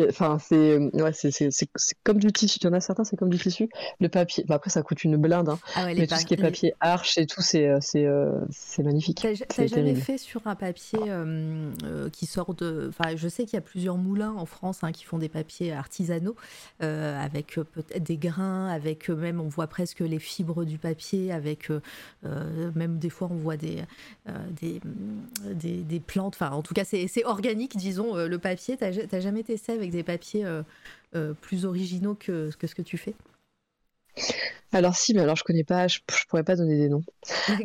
Enfin, c'est, ouais, c'est, c'est, comme du tissu. Il y en a certains, c'est comme du tissu. Le papier, bah, après, ça coûte une blinde, hein, Ah ouais, mais tout ce qui est pa- les- papier arche et tout, c'est, euh, c'est, euh, c'est magnifique. T'as jamais fait sur un papier euh, euh, qui sort de. Enfin, je sais qu'il y a plusieurs moulins en France hein, qui font des papiers artisanaux euh, avec euh, peut-être des grains, avec euh, même on voit presque les fibres du papier, avec euh, euh, même des fois on voit des des, mm, des, des plantes. Enfin, en tout cas, c'est c'est organique, disons, le papier. T'as ja- t'as jamais testé avec des papiers plus originaux que, que ce que tu fais? Alors si, mais alors je connais pas, je, je pourrais pas donner des noms.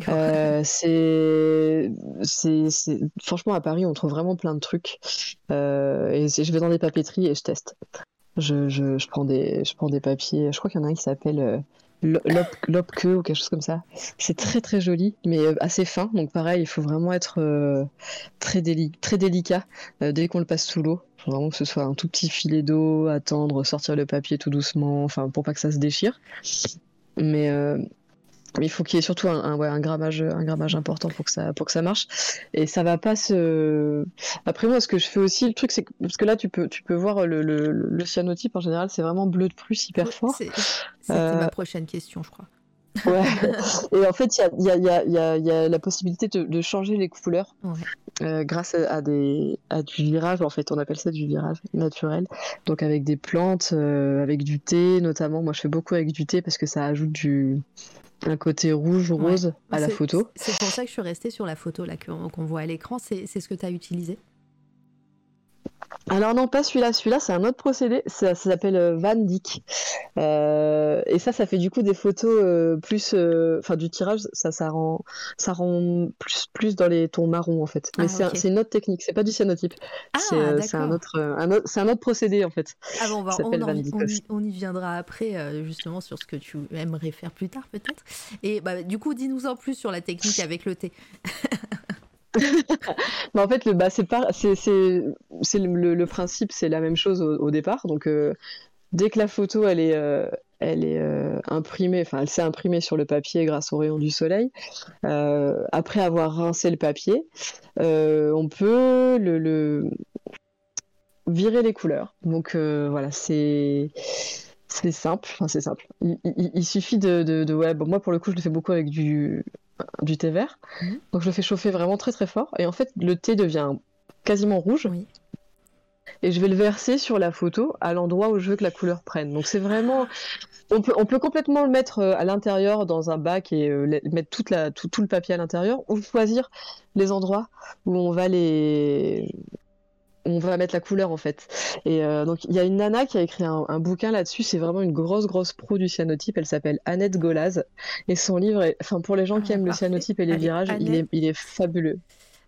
Euh, c'est, c'est, franchement, à Paris, on trouve vraiment plein de trucs. Euh, et je vais dans des papeteries et je teste. Je, je, prends des, je prends des papiers. Je crois qu'il y en a un qui s'appelle euh, Lo- Lop- Lopke ou quelque chose comme ça. C'est très très joli, mais euh, assez fin. Donc pareil, il faut vraiment être euh, très, déli- très délicat euh, dès qu'on le passe sous l'eau. Il faut vraiment que ce soit un tout petit filet d'eau, attendre, sortir le papier tout doucement, enfin pour pas que ça se déchire. Mais mais il faut qu'il y ait surtout un, un, ouais, un grammage, un grammage important pour que ça, pour que ça marche. Et ça va pas se. Après moi, ce que je fais aussi, le truc, c'est que parce que là, tu peux, tu peux voir le, le, le cyanotype en général, c'est vraiment bleu de plus hyper fort. C'est- C'était Euh, ma prochaine question, je crois. Ouais. Et en fait, il y a, y, a, y, a, y, a, la possibilité de, de changer les couleurs Ouais. euh, grâce à, des, à du virage. En fait, on appelle ça du virage naturel. Donc avec des plantes, euh, avec du thé notamment. Moi, je fais beaucoup avec du thé parce que ça ajoute du un côté rouge Ouais. rose à la photo. C'est pour ça que je suis restée sur la photo là qu'on voit à l'écran. C'est c'est ce que tu as utilisé? Alors non, pas celui-là. Celui-là, c'est un autre procédé. Ça, ça s'appelle euh, Van Dyck. Euh, et ça, ça fait du coup des photos euh, plus, euh, enfin du tirage. Ça, ça rend, ça rend plus, plus dans les tons marrons en fait. Mais Ah, c'est un- une autre technique. C'est pas du cyanotype. Ah, c'est c'est un autre, un autre, c'est un autre procédé en fait. Ah bon, on, on, s'appelle en- Van Dyck on y, aussi. on y viendra après, justement, sur ce que tu aimerais faire plus tard, peut-être. Et bah, du coup, dis-nous en plus sur la technique avec le thé. Mais en fait, le, bah, c'est c'est, le, principe, c'est la même chose au, départ. Donc, euh, dès que la photo, elle est, euh, elle est euh, imprimée, enfin, elle s'est imprimée sur le papier grâce aux rayons du soleil. après avoir rincé le papier, on peut le, virer les couleurs. Donc, voilà, c'est. C'est simple, enfin c'est simple. Il suffit de, de, de- ouais, bon, moi pour le coup je le fais beaucoup avec du, du thé vert. Mhm. Donc je le fais chauffer vraiment très très fort. Et en fait le thé devient quasiment rouge. Oui. Et je vais le verser sur la photo à l'endroit où je veux que la couleur prenne. Donc c'est vraiment... On peut, on peut complètement le mettre euh, à l'intérieur dans un bac et euh, mettre toute la, tout, tout le papier à l'intérieur ou choisir les endroits où on va les... On va mettre la couleur en fait. Et euh, donc il y a une nana qui a écrit un, un bouquin là-dessus. C'est vraiment une grosse grosse pro du cyanotype. Elle s'appelle Annette Golaz et son livre, est... enfin pour les gens qui Ah, aiment le cyanotype et les Allez, virages, il est, Annette. il est fabuleux.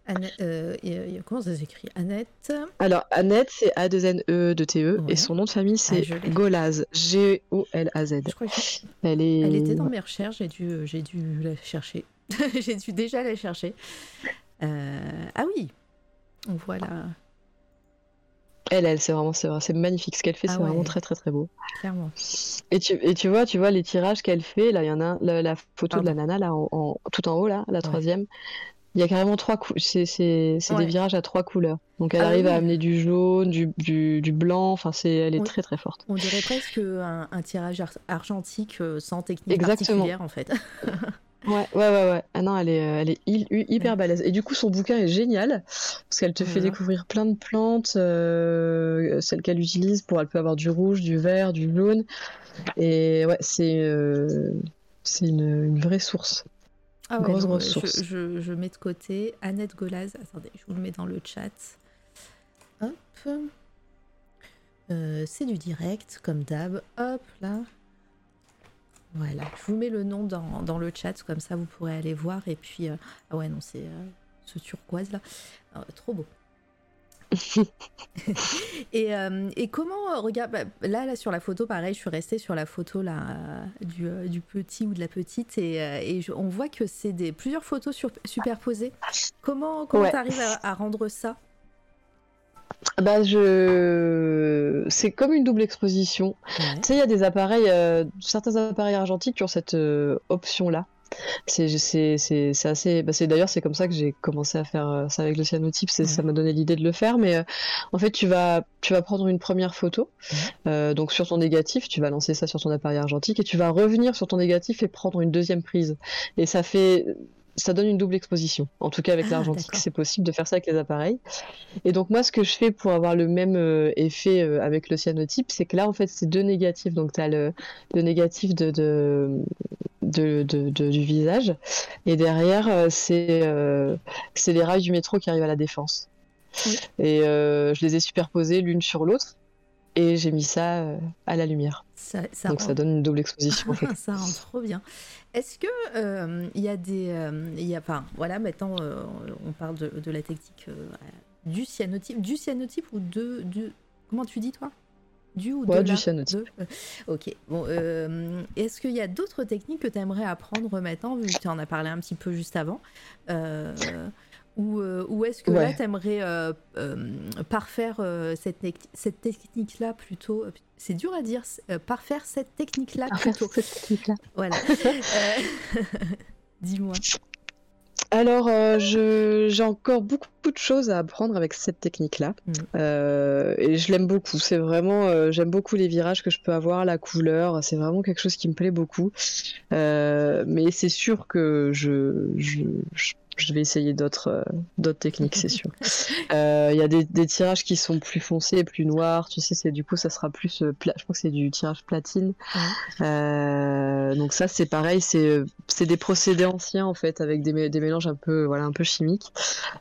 Anne- euh, et, euh, comment ça s'écrit? Annette? Alors, Annette, c'est a 2 n e de t e Ouais. et son nom de famille, c'est Ah, je l'ai. Golaz, G-O-L-A-Z. Je crois que Elle est... elle était dans mes recherches, j'ai dû, j'ai dû la chercher. j'ai dû déjà la chercher. Euh, ah oui, on voit là, Elle, elle, c'est vraiment, c'est vrai, c'est magnifique. Ce qu'elle fait, Ah c'est vraiment très, très, très beau. clairement. Et tu, et tu vois, tu vois les tirages qu'elle fait. Là, il y en a la, la photo de la nana, là, en, en- tout en haut, là, la troisième. Il y a carrément trois coups. C'est, c'est, c'est Ouais. des virages à trois couleurs. Donc, elle Ah arrive oui. à amener du jaune, du, du, du blanc. Enfin, c'est, elle est très, très forte. On dirait presque un, un tirage ar- argentique euh, sans technique Exactement. particulière en fait. Ouais, ouais, ouais, ouais. Ah non, elle est, elle est hyper balèze. Et du coup, son bouquin est génial parce qu'elle te fait découvrir plein de plantes, celles qu'elle utilise pour. Elle peut avoir du rouge, du vert, du jaune. Et ouais, c'est c'est une, vraie source. Ah ouais, grosse, grosse source. Je, je, mets de côté Annette Golaz. Attendez, je vous le mets dans le chat. Hop. Euh, c'est du direct, comme d'hab. Hop, là. Voilà, je vous mets le nom dans, dans, le chat, comme ça vous pourrez aller voir. Et puis, euh, ah ouais, non, c'est euh, ce turquoise là. Ah, trop beau. et, et, comment, regarde, bah, là, là sur la photo, pareil, je suis restée sur la photo là, du, du petit ou de la petite et, et on voit que c'est des plusieurs photos sur, superposées. Comment comment tu arrives à, à, rendre ça? Bah, je... C'est comme une double exposition. Tu sais, il y a des appareils, euh, certains appareils argentiques qui ont cette euh, option-là. C'est assez. Bah, D'ailleurs, c'est comme ça que j'ai commencé à faire euh, ça avec le cyanotype. Ça m'a donné l'idée de le faire. Mais en fait, tu vas, tu vas prendre une première photo. donc, sur ton négatif, tu vas lancer ça sur ton appareil argentique et tu vas revenir sur ton négatif et prendre une deuxième prise. Et ça fait ça donne une double exposition. En tout cas, avec ah, l'argentique, c'est possible de faire ça avec les appareils. Et donc, moi, ce que je fais pour avoir le même euh, effet euh, avec le cyanotype, c'est que là, en fait, c'est deux négatifs. Donc, tu as le, négatif de, de, du visage. Et derrière, euh, c'est c'est les rails du métro qui arrivent à la défense. Et je les ai superposés l'une sur l'autre. Et j'ai mis ça à la lumière. donc, ça donne une double exposition. En fait. ça rend trop bien. Est-ce que euh, il y a des, euh, il y a, enfin, voilà, maintenant euh, on parle de, de la technique du cyanotype, du cyanotype ou de, du, comment tu dis toi? Du ou de du cyanotype. ok. Bon, est-ce qu'il y a d'autres techniques que tu aimerais apprendre maintenant, vu que tu en as parlé un petit peu juste avant? Ou, ou est-ce que là, tu aimerais parfaire cette, cette technique-là plutôt c'est dur à dire, euh, parfaire cette technique-là plutôt. Cette technique-là. Voilà. Euh, dis-moi. Alors, euh, j'ai encore beaucoup, de choses à apprendre avec cette technique-là. Mm. et je l'aime beaucoup. C'est vraiment, j'aime beaucoup les virages que je peux avoir, la couleur. C'est vraiment quelque chose qui me plaît beaucoup. mais c'est sûr que je, je je vais essayer d'autres euh, d'autres techniques, c'est sûr. Euh, il y a des, des, tirages qui sont plus foncés, plus noirs. Tu sais, c'est du coup, ça sera plus. Euh, je crois que c'est du tirage platine. donc ça, c'est pareil. C'est c'est des procédés anciens en fait, avec des, des mélanges un peu voilà un peu chimiques.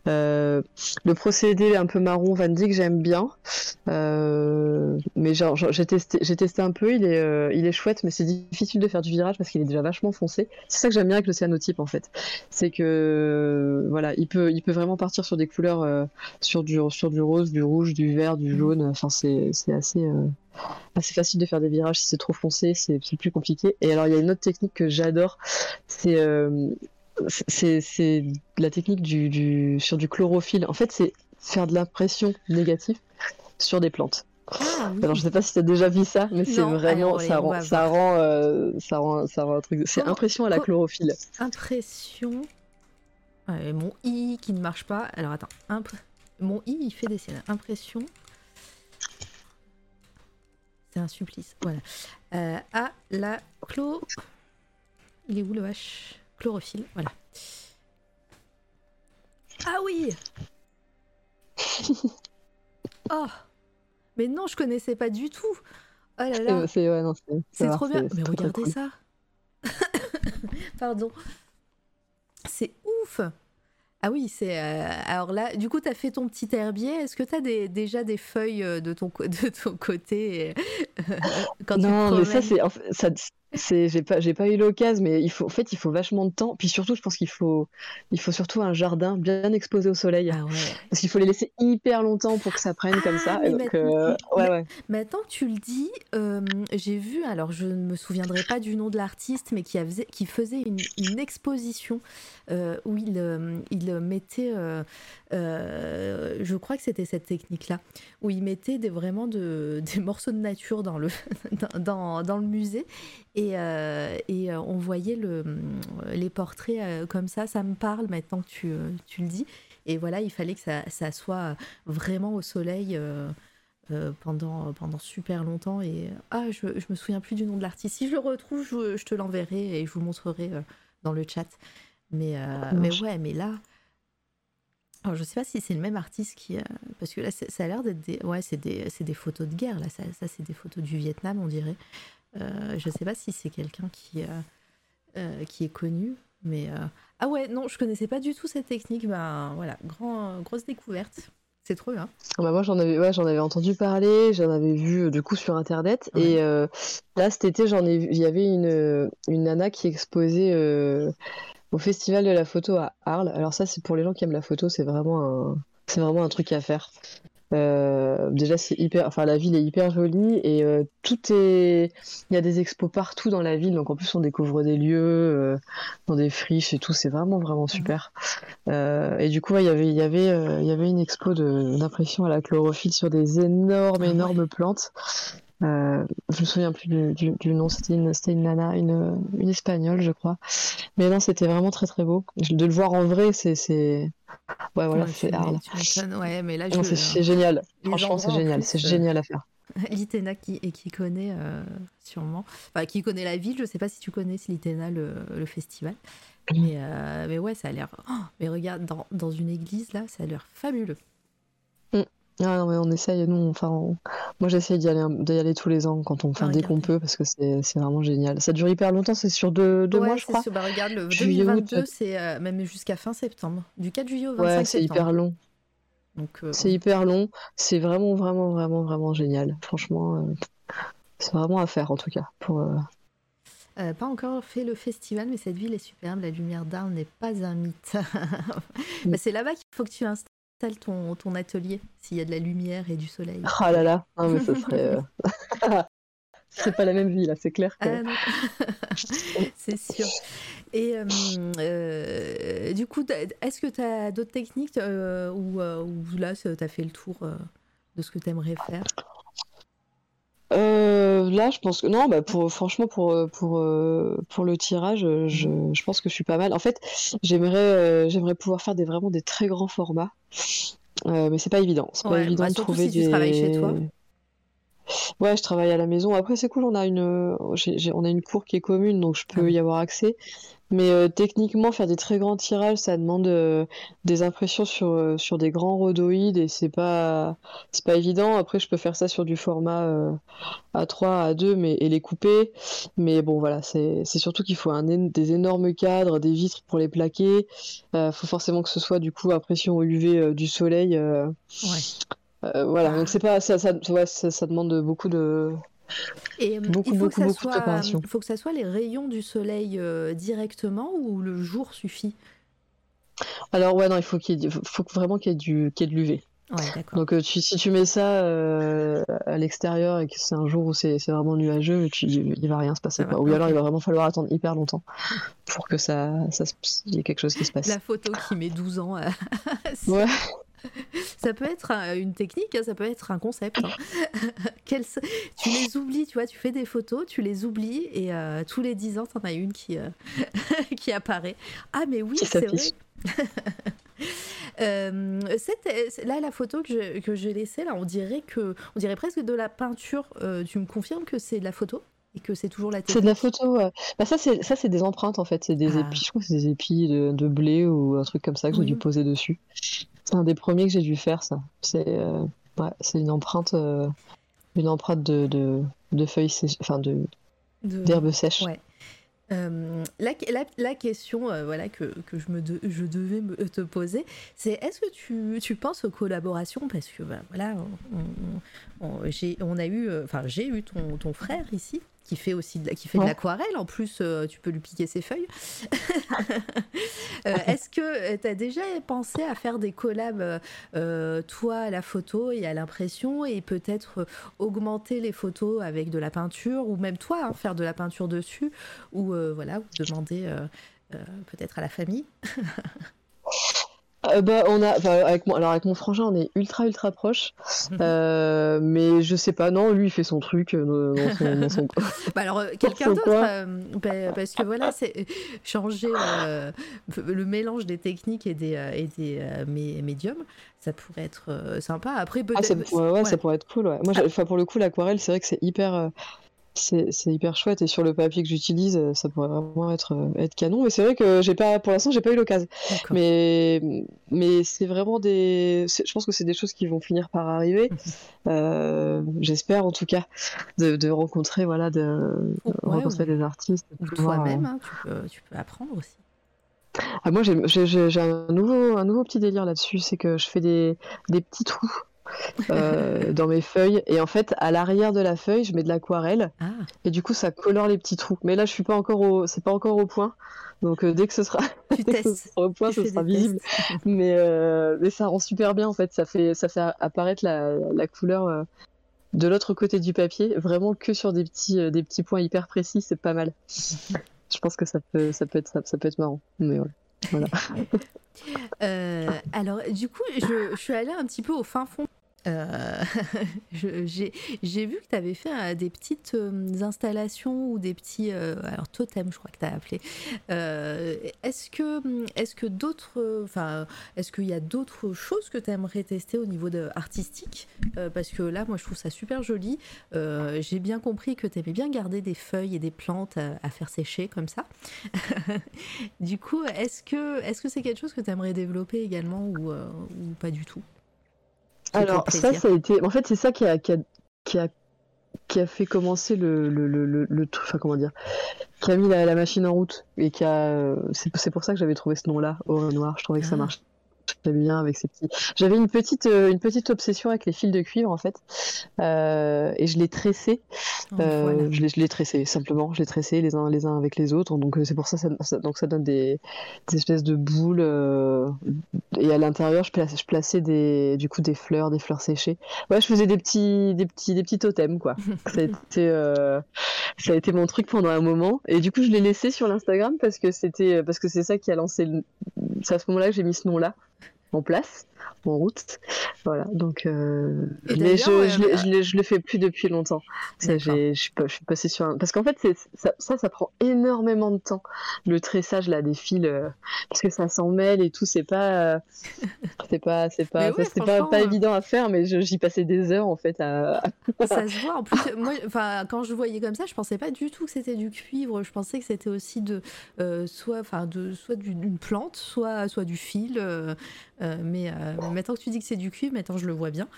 le procédé un peu marron Van Dyck, j'aime bien. mais genre, j'ai testé j'ai testé un peu. Il est il est chouette, mais c'est difficile de faire du virage parce qu'il est déjà vachement foncé. C'est ça que j'aime bien avec le cyanotype en fait. C'est que euh, voilà, il peut, il peut vraiment partir sur des couleurs, euh, sur du, sur du rose, du rouge, du vert, du jaune. Enfin, c'est, assez, euh, assez facile de faire des virages. Si c'est trop foncé, c'est, plus compliqué. Et alors, il y a une autre technique que j'adore, c'est c'est la technique du, sur du chlorophylle. En fait, c'est faire de l'impression négative sur des plantes. Ah, alors je sais pas si tu as déjà vu ça, mais c'est vraiment ça, rend, ça, rend, ça rend ça rend un truc. C'est impression à la chlorophylle. Impression mon i qui ne marche pas. Alors attends, mon i il fait des siennes. Impression. C'est un supplice. Voilà. Euh, à la clo. Il est où le H? Chlorophylle. Voilà. Ah oui Oh Mais non, je connaissais pas du tout. Oh là là. C'est ouais, trop bien. Mais regardez ça. Pardon. C'est ouf ah oui, c'est. Euh, alors là, du coup, tu as fait ton petit herbier. Est-ce que tu as déjà des feuilles euh, de ton, de ton côté euh, quand Non, mais ça, c'est. Ça, c'est j'ai pas j'ai pas eu l'occasion mais il faut en fait il faut vachement de temps. Puis surtout je pense qu'il faut il faut surtout un jardin bien exposé au soleil. Ah parce qu'il faut les laisser hyper longtemps pour que ça prenne comme ça. Ah, donc, euh, ouais, ouais. maintenant que tu le dis euh, j'ai vu alors je ne me souviendrai pas du nom de l'artiste mais qui, qui faisait une, une exposition euh, où il, il mettait je crois que c'était cette technique là où il mettait des, vraiment de, des morceaux de nature dans le dans, dans le musée et, euh, et euh, on voyait le, les portraits euh, comme ça, ça me parle maintenant que tu, tu, le dis. Et voilà, il fallait que ça, ça soit vraiment au soleil pendant, pendant super longtemps. Et ah, je, je me souviens plus du nom de l'artiste. Si je le retrouve, je, je te l'enverrai et je vous montrerai dans le chat. Mais, mais ouais, mais là. Alors, je sais pas si c'est le même artiste qui. parce que là, ça a l'air d'être des. Ouais, c'est des, des, photos de guerre, là. Ça, ça c'est des photos du Vietnam, on dirait. je sais pas si c'est quelqu'un qui, qui est connu. Mais. Ah ouais, non, je connaissais pas du tout cette technique. Ben voilà, grand, grosse découverte. C'est trop bien. Ah bah moi j'en avais, ouais, j'en avais entendu parler, j'en avais vu du coup sur internet. Et euh, là cet été, j'en ai, il y avait une, une nana qui exposait euh, au festival de la photo à Arles. Alors ça, c'est pour les gens qui aiment la photo, c'est vraiment un, c'est vraiment un truc à faire. Euh, déjà, c'est hyper, enfin la ville est hyper jolie et euh, tout est, il y a des expos partout dans la ville, donc en plus on découvre des lieux, euh, dans des friches et tout, c'est vraiment vraiment super. et du coup, il y avait, il y avait, il y avait une expo d'impression à la chlorophylle sur des énormes ah énormes plantes. Euh, je me souviens plus du, du, nom, c'était une, une, nana, une, une, espagnole, je crois. Mais non, c'était vraiment très très beau. De le voir en vrai, c'est. Ouais, voilà, c'est hard. Ouais, mais là, c'est génial. Franchement, c'est génial. C'est euh, génial à faire. Litena qui, et qui connaît euh, sûrement, enfin qui connaît la ville, je sais pas si tu connais Litena le, le festival, mais, mais ouais ça a l'air, oh, mais regarde dans, dans, une église là, ça a l'air fabuleux. Ah non, mais on essaye, nous, enfin, moi j'essaye d'y aller, d'y aller tous les ans quand on, enfin, dès qu'on peut, parce que c'est, c'est vraiment génial. Ça dure hyper longtemps, c'est sur deux, deux mois, je crois. Bah, regarde, le 2022, c'est euh, même jusqu'à fin septembre. Du 4 juillet au 25 ouais, c'est hyper long. Donc, euh, c'est hyper long, c'est vraiment, vraiment, vraiment, vraiment génial. Franchement, euh, c'est vraiment à faire en tout cas. Pour, pas encore fait le festival, mais cette ville est superbe. La lumière d'Arles n'est pas un mythe. bah, c'est là-bas qu'il faut que tu installes ton, ton atelier s'il y a de la lumière et du soleil Ah là là, non, mais ce serait. Euh, c'est pas la même vie là, c'est clair. Que... Ah c'est sûr. Et euh, euh, du coup, est-ce que tu as d'autres techniques ou, ou, là, tu as fait le tour de ce que tu aimerais faire? Là, je pense que non, bah pour franchement pour pour pour le tirage, je, je, pense que je suis pas mal. En fait, j'aimerais j'aimerais pouvoir faire des vraiment des très grands formats. Euh, mais c'est pas évident. C'est pas évident bah, de trouver si tu travailles chez toi. Ouais, je travaille à la maison. Après, c'est cool, on a une, on a une cour qui est commune, donc je peux ah y avoir accès. Mais euh, techniquement, faire des très grands tirages, ça demande euh, des impressions sur, euh, sur des grands rhodoïdes et c'est pas, c'est pas évident. Après, je peux faire ça sur du format A3, A2 mais, et les couper. Mais bon, voilà, c'est surtout qu'il faut un, des énormes cadres, des vitres pour les plaquer. Il faut forcément que ce soit du coup à pression UV du soleil. Ouais. voilà, donc c'est pas ça, ça, ça, ça demande beaucoup de, et euh, beaucoup, il faut beaucoup, que ça soit, Il faut que ça soit les rayons du soleil euh, directement ou le jour suffit? Alors ouais, non, il faut, qu'il faut vraiment qu'il y ait, du, qu'il y ait de l'UV. Ouais, Donc euh, tu, si tu mets ça à l'extérieur et que c'est un jour où c'est, vraiment nuageux, tu, il va rien se passer. Ou alors il va vraiment falloir attendre hyper longtemps pour que ça, ça y ait quelque chose qui se passe. La photo qui met 12 ans. ouais. ça peut être une technique, hein, ça peut être un concept. Hein. tu les oublies, tu vois, tu fais des photos, tu les oublies et euh, tous les 10 ans, t'en as une qui, euh, qui apparaît. Ah mais oui, c'est vrai. Euh, là, la photo que, que j'ai laissée, là, on dirait que, on dirait presque de la peinture. tu me confirmes que c'est de la photo et que c'est toujours la C'est de la photo. Bah ça, c'est ça, c'est des empreintes en fait. C'est des ah. épis. Je crois c'est des épis de, blé ou un truc comme ça que j'ai dû poser dessus. C'est un des premiers que j'ai dû faire, ça. C'est euh, ouais, une empreinte, euh, une empreinte de, de, de feuilles sèches, enfin de d'herbes sèches. Ouais. Euh, la, la, la, question voilà, que, que je, me je devais me, te poser, c'est est-ce que tu, tu, penses aux collaborations? Parce que bah, voilà, on, on, on, a eu, enfin j'ai eu ton, ton, frère ici qui fait aussi de, qui fait de l'aquarelle. En plus, euh, tu peux lui piquer ses feuilles. Euh, est-ce que euh, tu as déjà pensé à faire des collabs, toi à la photo et à l'impression, et peut-être augmenter les photos avec de la peinture, ou même toi, hein, faire de la peinture dessus, ou voilà, demander peut-être à la famille? Euh, bah, on a, avec moi, alors avec mon frangin, on est ultra ultra proche, mhm. euh, mais je sais pas, non, lui il fait son truc euh, dans son. bah alors quelqu'un d'autre, bah, parce que voilà, c'est changer le mélange des techniques et des et des médiums, ça pourrait être sympa. Après ah, peut-être. ouais, ouais, ça pourrait être cool. Ouais. Moi, ah. pour le coup, l'aquarelle, c'est vrai que c'est hyper c'est hyper chouette et sur le papier que j'utilise, ça pourrait vraiment être, être canon. Mais c'est vrai que j'ai pas, pour l'instant, j'ai pas eu l'occasion. Mais, mais c'est vraiment des, je pense que c'est des choses qui vont finir par arriver. J'espère en tout cas de, de rencontrer, voilà, de, rencontrer des artistes. Toi-même, hein, tu, peux, tu peux apprendre aussi. Ah, moi, j'ai un nouveau, un nouveau petit délire là-dessus, c'est que je fais des, des petits trous euh, dans mes feuilles. Et en fait, à l'arrière de la feuille, je mets de l'aquarelle. Ah. Et du coup, ça colore les petits trous. Mais là, je suis pas encore au, c'est pas encore au point. Donc euh, dès que ce sera, au point, ce sera visible. mais, euh, mais ça rend super bien en fait. Ça fait, ça fait apparaître la, la couleur de l'autre côté du papier, vraiment que sur des petits, des petits points hyper précis. C'est pas mal. je pense que ça peut, ça peut être, ça, ça peut être marrant. Mais voilà. Euh, alors, du coup, je, je, suis allée un petit peu au fin fond euh, j'ai vu que tu avais fait euh, des petites euh, installations ou des petits alors totems je crois que tu as appelé est-ce que est-ce que d'autres enfin est-ce qu'il y a d'autres choses que tu aimerais tester au niveau artistique? Parce que là moi je trouve ça super joli. J'ai bien compris que tu aimais bien garder des feuilles et des plantes à, faire sécher comme ça. Du coup est-ce que est-ce que c'est quelque chose que tu aimerais développer également ou pas du tout? Alors ça, ça a été. En fait, c'est ça qui a, qui a, qui a, qui a fait commencer le, le, le, le, enfin comment dire, qui a mis la, la, machine en route et qui a. C'est pour ça que j'avais trouvé ce nom-là, au noir. Je trouvais que ça ah. J'aime bien avec ces petits. J'avais une petite, euh, une petite obsession avec les fils de cuivre en fait, euh, et je les tressais. Oh, euh, je, les, je les tressais simplement, je les tressais les uns les uns avec les autres. Donc c'est pour ça, ça, donc ça donne des, des espèces de boules. et à l'intérieur, je plaçais, je plaçais des, du coup des fleurs, des fleurs séchées. Ouais, je faisais des petits, des petits, des petits totems quoi. ça a été, ça a été mon truc pendant un moment. Et du coup, je l'ai laissé sur l'Instagram parce que c'était, parce que c'est ça qui a lancé. C'est à ce moment-là que j'ai mis ce nom-là en place en route. Voilà, donc. Euh, mais je, je, je, je, le fais plus depuis longtemps. Ça, je suis passée sur un. Parce qu'en fait, ça, ça, ça, prend énormément de temps. Le tressage là des fils, euh, parce que ça s'en mêle et tout, c'est pas. Euh, c'est pas, c'est pas, c'est pas, pas évident à faire, mais j'y passais des heures en fait à. ça se voit. En plus, moi, quand je voyais comme ça, je pensais pas du tout que c'était du cuivre. Je pensais que c'était aussi de, soit, enfin, de, soit d'une plante, soit, soit du fil. mais maintenant que tu dis que c'est du cuivre, maintenant je le vois bien.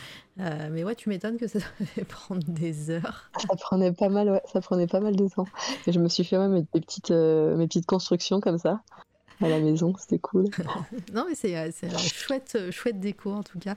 Euh, mais ouais, tu m'étonnes que ça devait prendre des heures. Ça prenait pas mal, ouais, ça prenait pas mal de temps. Et je me suis fait mes, petites, euh, mes petites constructions comme ça à la maison, c'était cool. non, mais c'est euh, chouette, chouette déco en tout cas.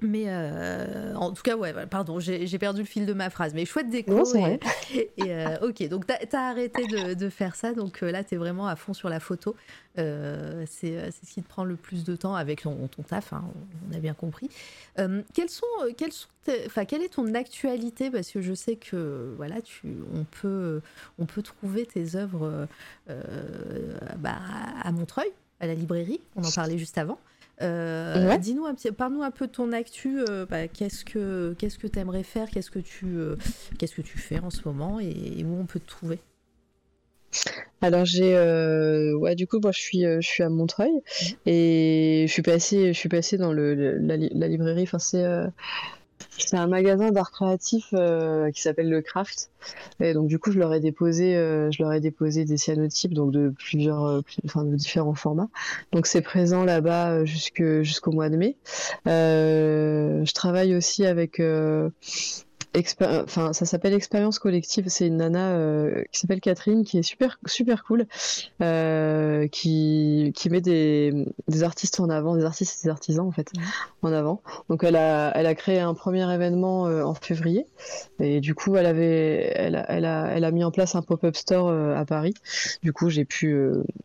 Mais euh, en tout cas, ouais, pardon, j'ai perdu le fil de ma phrase. Mais chouette déco. et, et euh, ok, donc tu as, arrêté de, de, faire ça. Donc euh, là, tu es vraiment à fond sur la photo. c'est ce qui te prend le plus de temps avec ton, ton taf, hein, on a bien compris. quelles sont, quelles sont enfin, quelle est ton actualité? Parce que je sais que voilà, tu, on, peut, on peut trouver tes œuvres bah, à Montreuil, à la librairie. On en parlait juste avant. Euh, dis-nous un petit, parle-nous un peu de ton actu. Euh, bah, qu'est-ce que qu'est-ce que t'aimerais faire Qu'est-ce que tu euh, qu'est-ce que tu fais en ce moment et, où on peut te trouver? Alors j'ai ouais du coup moi je suis je suis à Montreuil et je suis passé je suis passé dans le, la, la, librairie enfin c'est c'est un magasin d'art créatif euh, qui s'appelle le Craft. Et donc du coup, je leur ai déposé, euh, je leur ai déposé des cyanotypes, donc de plusieurs, euh, enfin de différents formats. Donc c'est présent là-bas jusqu'au mois de mai. je travaille aussi avec enfin ça s'appelle expérience collective c'est une nana euh, qui s'appelle Catherine qui est super super cool euh, qui, qui met des, des, artistes en avant des artistes et des artisans en fait en avant. Donc elle a elle a créé un premier événement euh, en février. Et du coup elle avait elle a, elle a, elle a mis en place un pop-up store à Paris. Du coup j'ai pu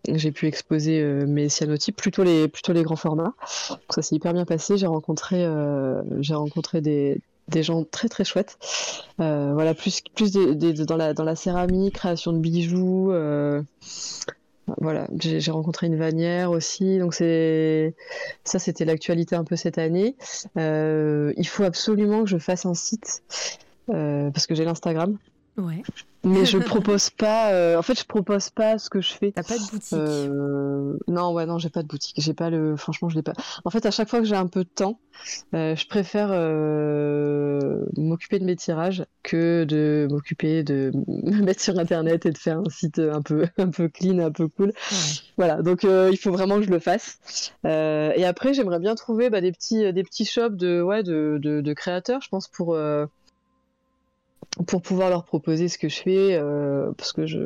j'ai pu exposer mes cyanotypes plutôt les plutôt les grands formats. Donc ça s'est hyper bien passé. J'ai rencontré j'ai rencontré des des gens très très chouettes. Euh, voilà, plus, plus dans, la, dans la céramique, création de bijoux. Euh, voilà, j'ai rencontré une vanière aussi, donc c'est ça, c'était l'actualité un peu cette année. Euh, il faut absolument que je fasse un site parce que j'ai l'Instagram. Ouais. Mais je propose pas. euh, En fait, je propose pas ce que je fais. T'as pas de boutique. Euh, Non, ouais, non, j'ai pas de boutique. J'ai pas le. Franchement, je l'ai pas. En fait, à chaque fois que j'ai un peu de temps, euh, je préfère m'occuper de mes tirages que de m'occuper de me mettre sur Internet et de faire un site un peu, un peu clean, un peu cool. Ouais. Voilà, donc il faut vraiment que je le fasse. Et après, j'aimerais bien trouver bah, des petits, des petits shops de, ouais, de, de, de créateurs, je pense, pour, pour pouvoir leur proposer ce que je fais. euh, parce que je...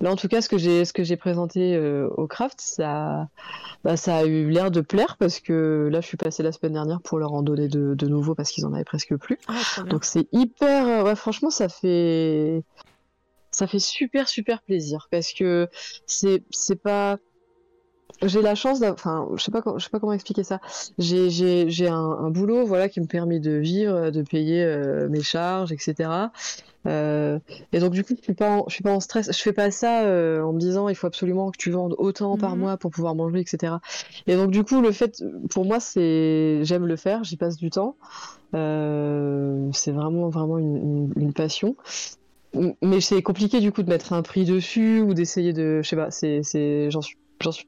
Là, en tout cas, ce que j'ai, ce que j'ai présenté euh, au craft, ça, bah, ça a eu l'air de plaire parce que là, je suis passée la semaine dernière pour leur en donner de, de nouveau parce qu'ils en avaient presque plus. Ah. Donc c'est hyper, euh, ouais, franchement, ça fait, ça fait super, super plaisir parce que c'est, c'est pas, j'ai la chance enfin, je sais pas, je sais pas comment expliquer ça. J'ai, un, un boulot, voilà, qui me permet de vivre, de payer euh, mes charges, etc. Euh, et donc du coup, je suis pas, en, je suis pas en stress. Je fais pas ça euh, en me disant, il faut absolument que tu vendes autant par Mhm. mois pour pouvoir manger, etc. Et donc du coup, le fait, pour moi, c'est, j'aime le faire, j'y passe du temps. C'est vraiment, vraiment une, une- une passion. Mais c'est compliqué du coup de mettre un prix dessus ou d'essayer de, je sais pas, c'est, c'est, j'en suis, j'en suis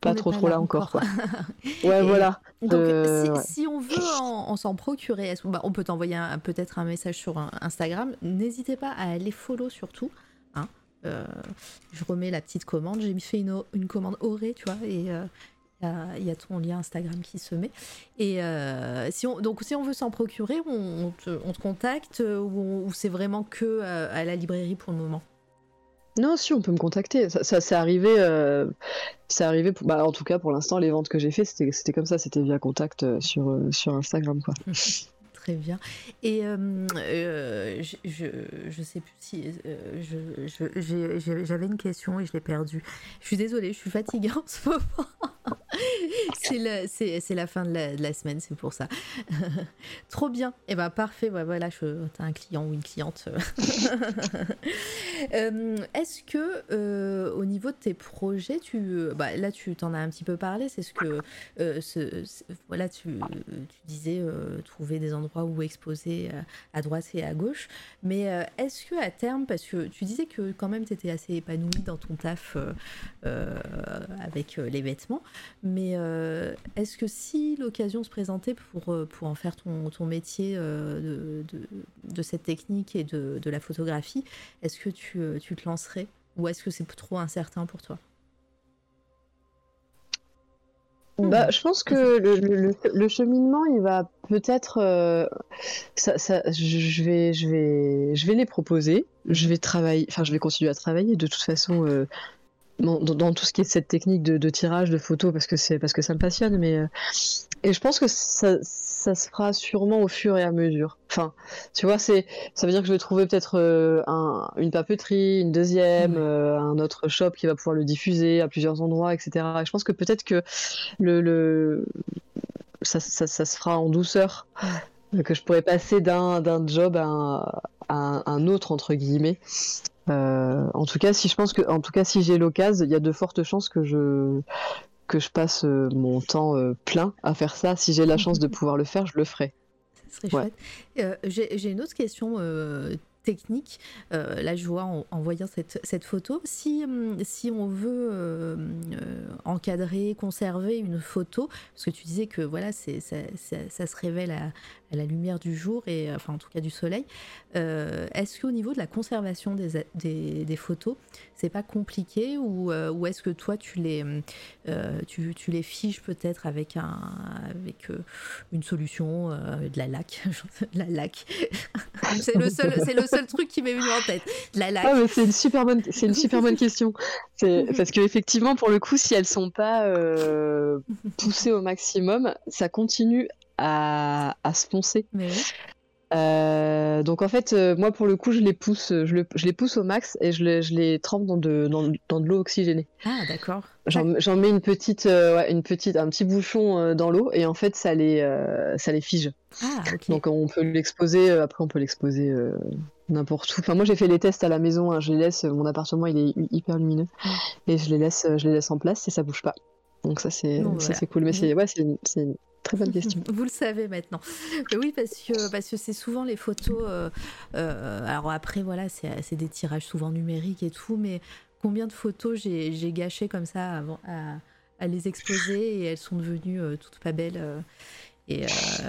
pas On trop, trop là encore, quoi. Et- Ouais, voilà. Donc, Euh, si, ouais. si on veut en, en s'en procurer, bah, on peut t'envoyer peut-être un message sur un- Instagram. N'hésitez pas à aller follow surtout. hein. Euh, je remets la petite commande. J'ai fait une, une commande Auré, tu vois, et euh, il y a- il y, a ton lien Instagram qui se met. Et euh, si on, donc, si on veut s'en procurer, on, on te, on te contacte euh, ou, c'est vraiment que euh, à la librairie pour le moment? Non, si, on peut me contacter. Ça, ça c'est arrivé, euh, arrivé pour- bah, en tout cas, pour l'instant, les ventes que j'ai fait, c'était, c'était comme ça, c'était via contact euh, sur, euh, sur Instagram, quoi. Bien. Et euh, euh, je, je, sais plus si. euh, je- J'avais une question et je l'ai perdue. Je suis désolée, je suis fatiguée en ce moment. C'est la, fin de la, semaine, c'est pour ça. Trop bien. Et ben parfait. Ouais, voilà, je- t'as un client ou une cliente. Est-ce que au niveau de tes projets, tu, bah, là tu t'en as un petit peu parlé, c'est ce que ce- voilà, tu, tu disais trouver des endroits où exposer euh, à droite et à gauche. Mais euh, est-ce que à terme, parce que tu disais que quand même tu étais assez épanoui dans ton taf euh, avec les vêtements, mais est-ce que si l'occasion se présentait pour, pour en faire ton, ton métier de, de, de cette technique et de, de la photographie, est-ce que tu, tu te lancerais? Ou est-ce que c'est trop incertain pour toi? Bah, je pense que le, le- le- le cheminement, il va peut-être, euh, ça, ça, je vais, je vais, je vais les proposer. Je vais travailler, enfin, je vais continuer à travailler de toute façon euh, dans, dans- dans tout ce qui est cette technique de, de tirage de photos parce que c'est parce que ça me passionne. Mais euh, et je pense que ça, ça se fera sûrement au fur et à mesure. Enfin, tu vois, c'est, ça veut dire que je vais trouver peut-être euh, un, une papeterie, une deuxième, euh, un autre shop qui va pouvoir le diffuser à plusieurs endroits, etc. Et je pense que peut-être que le, le... Ça, ça, ça se fera en douceur. Que je pourrais passer d'un d'un job à un, à un- un autre, entre guillemets. Euh, en tout cas, si je pense que, en tout cas, si j'ai l'occasion, il y a de fortes chances que je que je passe euh, mon temps euh, plein à faire ça. Si j'ai la chance de pouvoir le faire, je le ferai. Ce serait Ouais. chouette. Euh, J'ai j'ai une autre question euh, technique. Euh, là, je vois en, voyant cette, cette photo, si, hum, si on veut euh, euh, encadrer, conserver une photo, parce que tu disais que voilà, ça, ça- se révèle à, la lumière du jour et enfin en tout cas du soleil. euh, Est-ce qu'au niveau de la conservation des, des, des photos, c'est pas compliqué ou, euh, ou est-ce que toi tu les hum, euh, tu, tu les fiches peut-être avec un avec euh, une solution euh, de la laque la laque c'est le seul truc qui m'est venu en tête de la laque Ah, mais c'est une super bonne, c'est une super bonne question. Parce que effectivement, pour le coup, si elles sont pas euh, poussées au maximum, ça continue à, à se poncer. mais. Euh, donc en fait, euh, moi pour le coup, je les pousse, je, le- je les pousse au max et je, les- je les trempe dans de, dans, dans de l'eau oxygénée. ah d'accord J'en j'en mets une petite, euh, ouais, une petite, un petit bouchon dans l'eau et en fait ça les, ça les fige. ah Donc on peut l'exposer, après on peut l'exposer n'importe où. Enfin moi j'ai fait les tests à la maison, hein, je les laisse, mon appartement il est hy- hyper lumineux Mm. et je les laisse, je les laisse en place et ça bouge pas. Donc ça c'est, ça cool. Mais Mm. c'est, ouais, c'est, une- Très bonne question. Vous le savez maintenant. oui, parce que parce que c'est souvent les photos. Euh, euh, alors après, voilà, c'est des tirages souvent numériques et tout, mais combien de photos j'ai gâché comme ça avant à, les exposer et elles sont devenues euh, toutes pas belles. et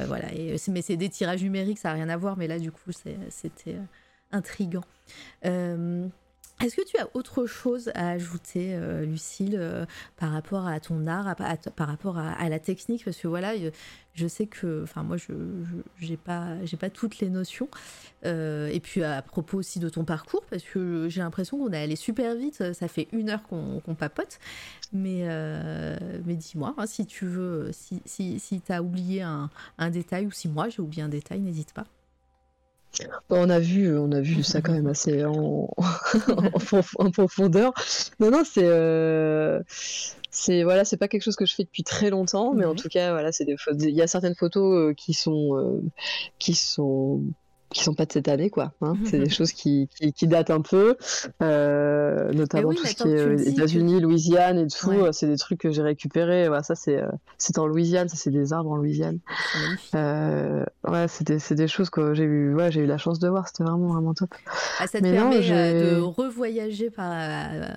voilà. Et, mais c'est des tirages numériques, ça n'a rien à voir. Mais là, du coup, c'était intrigant. Est-ce que tu as autre chose à ajouter, euh, Lucille, euh, par rapport à ton art, par rapport à, la technique? Parce que voilà, je sais que, enfin moi, je n'ai pas toutes les notions. Euh, et puis à propos aussi de ton parcours, parce que j'ai l'impression qu'on est allé super vite. Ça fait une heure qu'on papote. Mais, mais dis-moi, hein, si tu veux, si, si, si tu as oublié un, un détail ou si moi j'ai oublié un détail, n'hésite pas. On a vu, on a vu ça quand même assez en, en, profondeur. Non, non, c'est, euh, c'est voilà, c'est pas quelque chose que je fais depuis très longtemps, mais en tout cas, voilà, c'est des, il y a certaines photos euh, qui sont, euh, qui sont qui sont pas de cette année, quoi. Hein. C'est des choses qui, qui, datent un peu, euh, notamment tout ce qui est euh, États-Unis, Louisiane et tout. Euh, c'est des trucs que j'ai récupérés. Voilà, ça, c'est c'est en Louisiane, ça, c'est des arbres en Louisiane. ouais, c'est des, des, choses que j'ai eu, ouais, j'ai eu la chance de voir. C'était vraiment, vraiment top. Ah, ça te permet de revoyager par,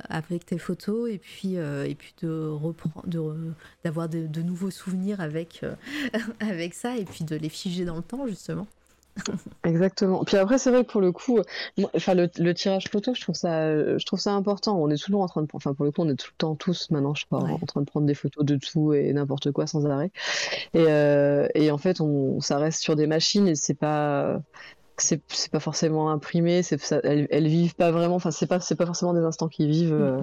avec tes photos et puis, et puis de reprendre, d'avoir de, de, nouveaux souvenirs avec, avec ça et puis de les figer dans le temps, justement. Exactement. Puis après, c'est vrai que pour le coup, enfin le, tirage photo, je trouve ça, je trouve ça important. On est toujours en train de, enfin pour le coup, on est tout le temps tous maintenant, je crois, en train de prendre des photos de tout et n'importe quoi sans arrêt. Et, euh, et en fait, on, ça reste sur des machines et c'est pas, c'est pas forcément imprimé, c'est, elles, elles, vivent pas vraiment. Enfin, c'est pas, c'est pas forcément des instants qui vivent. Euh,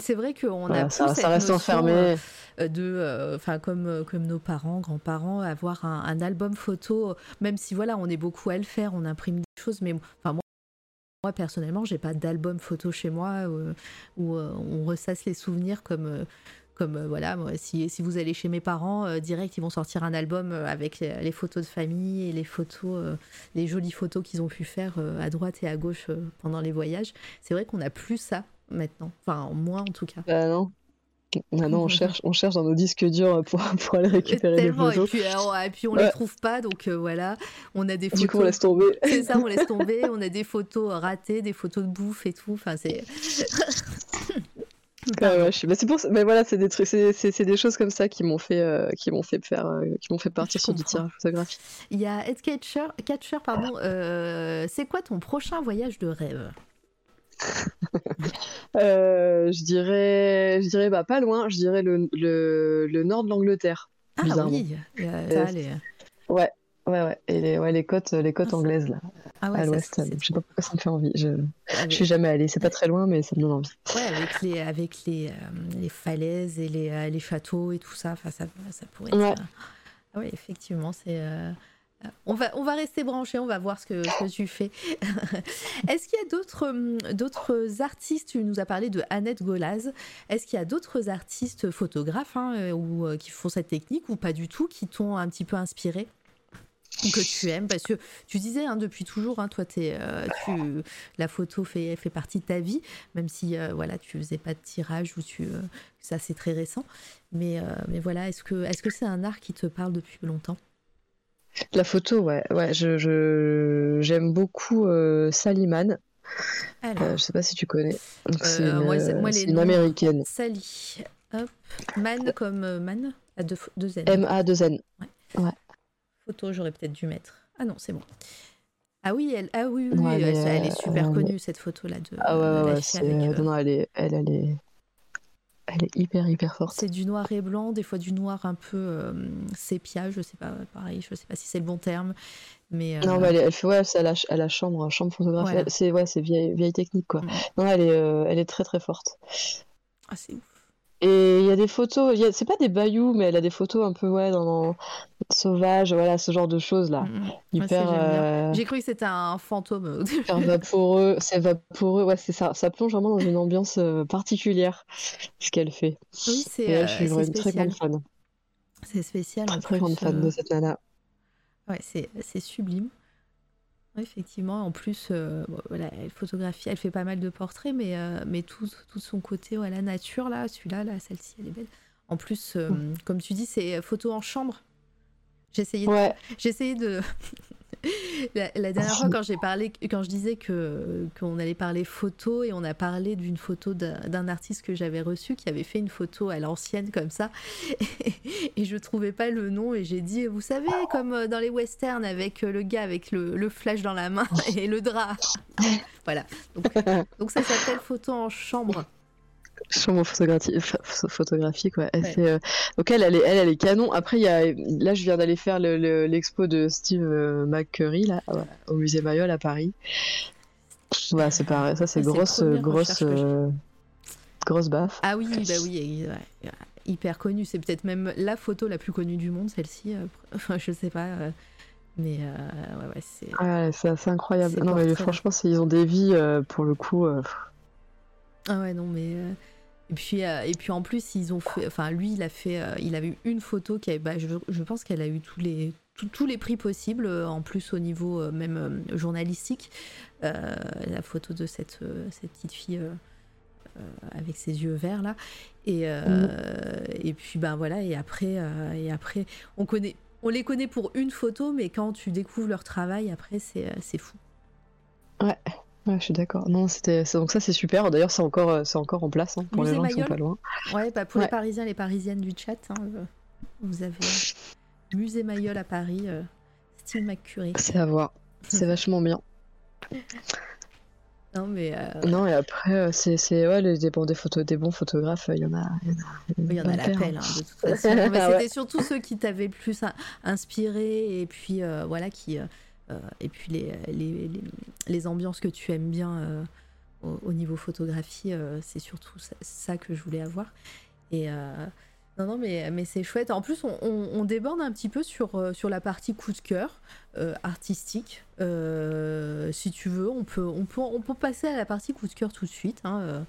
c'est vrai qu'on a ça, reste enfermé. Euh, de, euh, enfin comme euh, comme nos parents, grands-parents, avoir un, album photo, même si voilà, on est beaucoup à le faire, on imprime des choses, mais enfin moi. Moi personnellement, j'ai pas d'album photo chez moi où, on ressasse les souvenirs comme comme voilà, moi, si, si, vous allez chez mes parents, direct, ils vont sortir un album avec les, photos de famille et les photos, les jolies photos qu'ils ont pu faire à droite et à gauche pendant les voyages. C'est vrai qu'on n'a plus ça maintenant. Enfin, moi en tout cas. Bah non. Maintenant, on cherche, on cherche dans nos disques durs pour, pour aller récupérer les photos. Et puis, et puis on les trouve pas, donc euh, voilà. On a des photos. Du coup, on laisse tomber. C'est ça, on laisse tomber. on a des photos ratées, des photos de bouffe et tout. Enfin, c'est. ouais, je Mais c'est pour mais voilà, c'est des trucs, c'est des choses comme ça qui m'ont fait, euh, qui m'ont fait faire, euh, qui m'ont fait partir sur du tirage photographique. Il y a Ed Catcher, Catcher pardon. c'est quoi ton prochain voyage de rêve? Euh, je dirais, je dirais bah, pas loin, je dirais le, le, le nord de l'Angleterre. Ah oui, euh, ouais, ouais, ouais, et les, ouais, les côtes, les côtes ah, anglaises là, ah ouais, à l'ouest. Je sais pas pourquoi ça me fait envie. Je, je suis jamais allée, c'est pas très loin, mais ça me donne envie. Ouais, avec les, avec les, euh, les falaises et les, les châteaux et tout ça, ça, ça pourrait être. Ouais. Ah oui, effectivement, c'est. On va, on va rester branché, on va voir ce que, tu fais. Est-ce qu'il y a d'autres, hum, d'autres artistes? Tu nous as parlé de Annette Golaz. Est-ce qu'il y a d'autres artistes photographes hein, euh, ou, euh, qui font cette technique ou pas du tout, qui t'ont un petit peu inspiré? Que tu aimes? Parce que tu disais hein, depuis toujours hein, toi euh, tu, la photo fait, fait partie de ta vie même si voilà tu faisais pas de tirage ou tu ça c'est très récent. Mais mais voilà est-ce que est-ce que c'est un art qui te parle depuis longtemps? La photo, ouais, ouais, je, j'aime beaucoup euh, Saliman. Euh, je sais pas si tu connais. C'est une, américaine. Sally. Hop. Man comme euh, man à deux, N. M-A 2 N. Ouais. Photo, j'aurais peut-être dû mettre. Ah non, c'est bon. Ah oui, elle, ah oui, oui, elle, est, super connue cette photo là de. Ah ouais, ouais, non, elle est, elle, elle est, elle est hyper hyper forte. C'est du noir et blanc, des fois du noir un peu euh, sépia, je sais pas, pareil, je sais pas si c'est le bon terme, mais. Euh, non, mais elle, fait ouais, c'est à la, chambre, chambre photographique. C'est ouais, c'est vieille, vieille technique quoi. Non, elle est, euh, elle est très très forte. Ah c'est ouf. Et il y a des photos, c'est pas des bayous, mais elle a des photos un peu ouais, dans, sauvage, voilà, ce genre de choses là. Mm, mm. Euh, J'ai cru que c'était un fantôme. Hyper vaporeux, c'est vaporeux, ouais, c'est ça. Ça plonge vraiment dans une ambiance euh, particulière, ce qu'elle fait. Oui, c'est. Euh, je suis une très grande fan. C'est spécial. Très, très grande fan de cette nana. Ouais, c'est sublime effectivement, en plus, euh, voilà, elle photographie, elle fait pas mal de portraits, mais, euh, mais tout, tout son côté, la nature, là, celui-là, là, celle-ci, elle est belle. En plus, euh, comme tu dis, c'est photo en chambre. J'ai essayé, de... Ouais. j'ai essayé de. la, dernière fois, quand j'ai parlé, quand je disais qu'on allait parler photo et on a parlé d'une photo d'un artiste que j'avais reçu qui avait fait une photo à l'ancienne comme ça, et, et je trouvais pas le nom et j'ai dit, vous savez, comme euh, dans les westerns avec euh, le gars avec le, flash dans la main et le drap. voilà. Donc ça s'appelle photo en chambre. Chambre photographie, ph- photographique, ouais. Euh, Donc elle, elle est, elle, elle est canon. Après, il y a, là, je viens d'aller faire le- le- l'expo de Steve euh, McCurry là, au musée Mayol à Paris. Voilà, c'est pareil. Ça, c'est grosse, grosse, euh, grosse baffe. Ah oui, bah oui, ouais, hyper connue. C'est peut-être même la photo la plus connue du monde, celle-ci. Enfin, je sais pas. Mais euh, ouais, ouais, c'est. Ouais, c'est assez incroyable. Non, mais franchement, ils ont des vies euh, pour le coup. euh. Ah ouais, non, mais. Et puis, euh, et puis en plus, ils ont fait. Enfin, lui, il a fait. euh, il avait eu une photo qui. Bah, je, je pense qu'elle a eu tous les. tous- tous les prix possibles, euh, en plus au niveau euh, même journalistique. La photo de cette, cette petite fille avec ses yeux verts là. Et, euh, et puis ben voilà, et après, et après on, connaît, on les connaît pour une photo, mais quand tu découvres leur travail, après c'est c'est fou. Ouais, je suis d'accord. Non, c'était donc ça, c'est super. D'ailleurs, c'est encore, euh, c'est encore en place hein, pour Musée les gens qui sont Mayol. pas loin. Ouais, bah pour les. Parisiens, les Parisiennes du chat, hein, euh, vous avez euh, Musée Mayol à Paris, euh, Steve McCurry. C'est à voir. C'est vachement bien. Non mais euh, Non, et après, c'est c'est- ouais, les, des, bons, des, photos, des bons photographes, il y en a. Il y en a, il y en a bonne la paire, pelle, hein. de toute façon. Ouais. C'était surtout ceux qui t'avaient le plus in- inspiré et puis euh, voilà qui et puis les, les, les, les ambiances que tu aimes bien euh, au, au niveau photographie, euh, c'est surtout ça, que je voulais avoir. Et euh, non non mais mais c'est chouette. En plus on, déborde un petit peu sur euh, sur la partie coup de cœur euh, artistique. Euh, si tu veux, on peut on peut on peut passer à la partie coup de cœur tout de suite, hein, euh,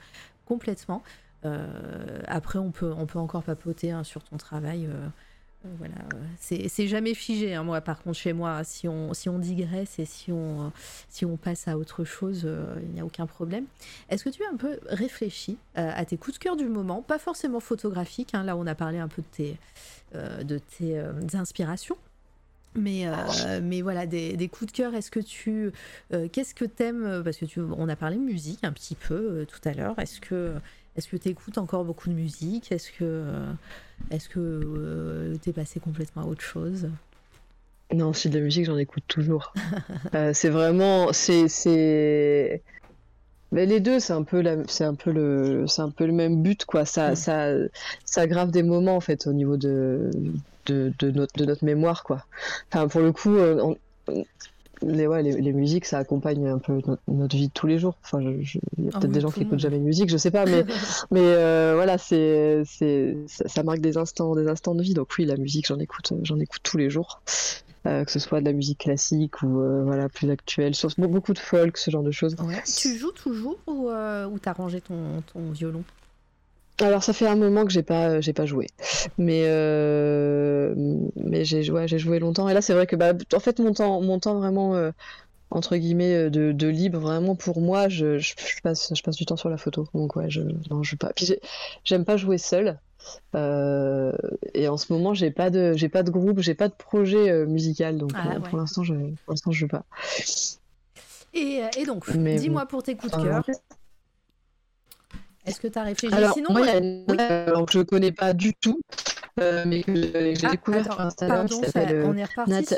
complètement. Euh, après, on peut, on peut encore papoter hein, sur ton travail. Voilà, euh, c'est jamais figé. hein, moi, par contre, chez moi, si on, si on digresse et si on, euh, si on passe à autre chose, euh, il n'y a aucun problème. Est-ce que tu as un peu réfléchi à tes coups de cœur du moment? Pas forcément photographiques. hein, là, on a parlé un peu de tes, de tes inspirations. Mais, mais voilà, des, coups de cœur, est-ce que tu. euh, Qu'est-ce que t'aimes? Parce que tu, on a parlé musique un petit peu tout à l'heure. Est-ce que est-ce que tu écoutes encore beaucoup de musique? Est-ce que euh, est-ce que euh, t'es passé complètement à autre chose? Non, si de la musique, j'en écoute toujours. Euh, c'est vraiment, c'est, mais les deux, c'est un peu c'est un peu le, c'est un peu le même but, quoi. Ça, Mm. ça, ça grave des moments en fait au niveau de, de, de notre, de notre mémoire, quoi. Enfin, pour le coup, on- les, ouais, les, les musiques, ça accompagne un peu notre, notre vie de tous les jours. Enfin, il y a Ah peut-être oui, des gens qui le écoutent monde. jamais de musique, je sais pas, mais, mais euh, voilà, c'est, c'est, ça, marque des instants, des instants de vie. Donc oui, la musique, j'en écoute, j'en écoute tous les jours. Euh, que ce soit de la musique classique ou euh, voilà plus actuelle, sur be- beaucoup de folk, ce genre de choses. Tu joues toujours ou, ou t'as rangé ton, ton violon? Alors ça fait un moment que j'ai pas j'ai pas joué, mais euh, mais j'ai joué j'ai joué longtemps. Et là c'est vrai que bah en fait mon temps mon temps vraiment euh, entre guillemets euh, de, de libre vraiment pour moi je, je, je passe je passe du temps sur la photo. Donc ouais je non je pas. Puis j'ai- j'aime pas jouer seul euh, et en ce moment j'ai pas de j'ai pas de groupe j'ai pas de projet euh, musical. Donc Ah euh, ouais. pour l'instant je pour l'instant je joue pas. Et, euh, et donc, dis-moi pour tes coups de Euh, cœur. Est-ce que t'as réfléchi? Alors, Sinon, moi, il y a une alors, que je connais pas du tout, euh, mais que j'ai Ah, découvert sur Instagram, pardon, qui ça- s'appelle euh, on est reparti. Nat- sur-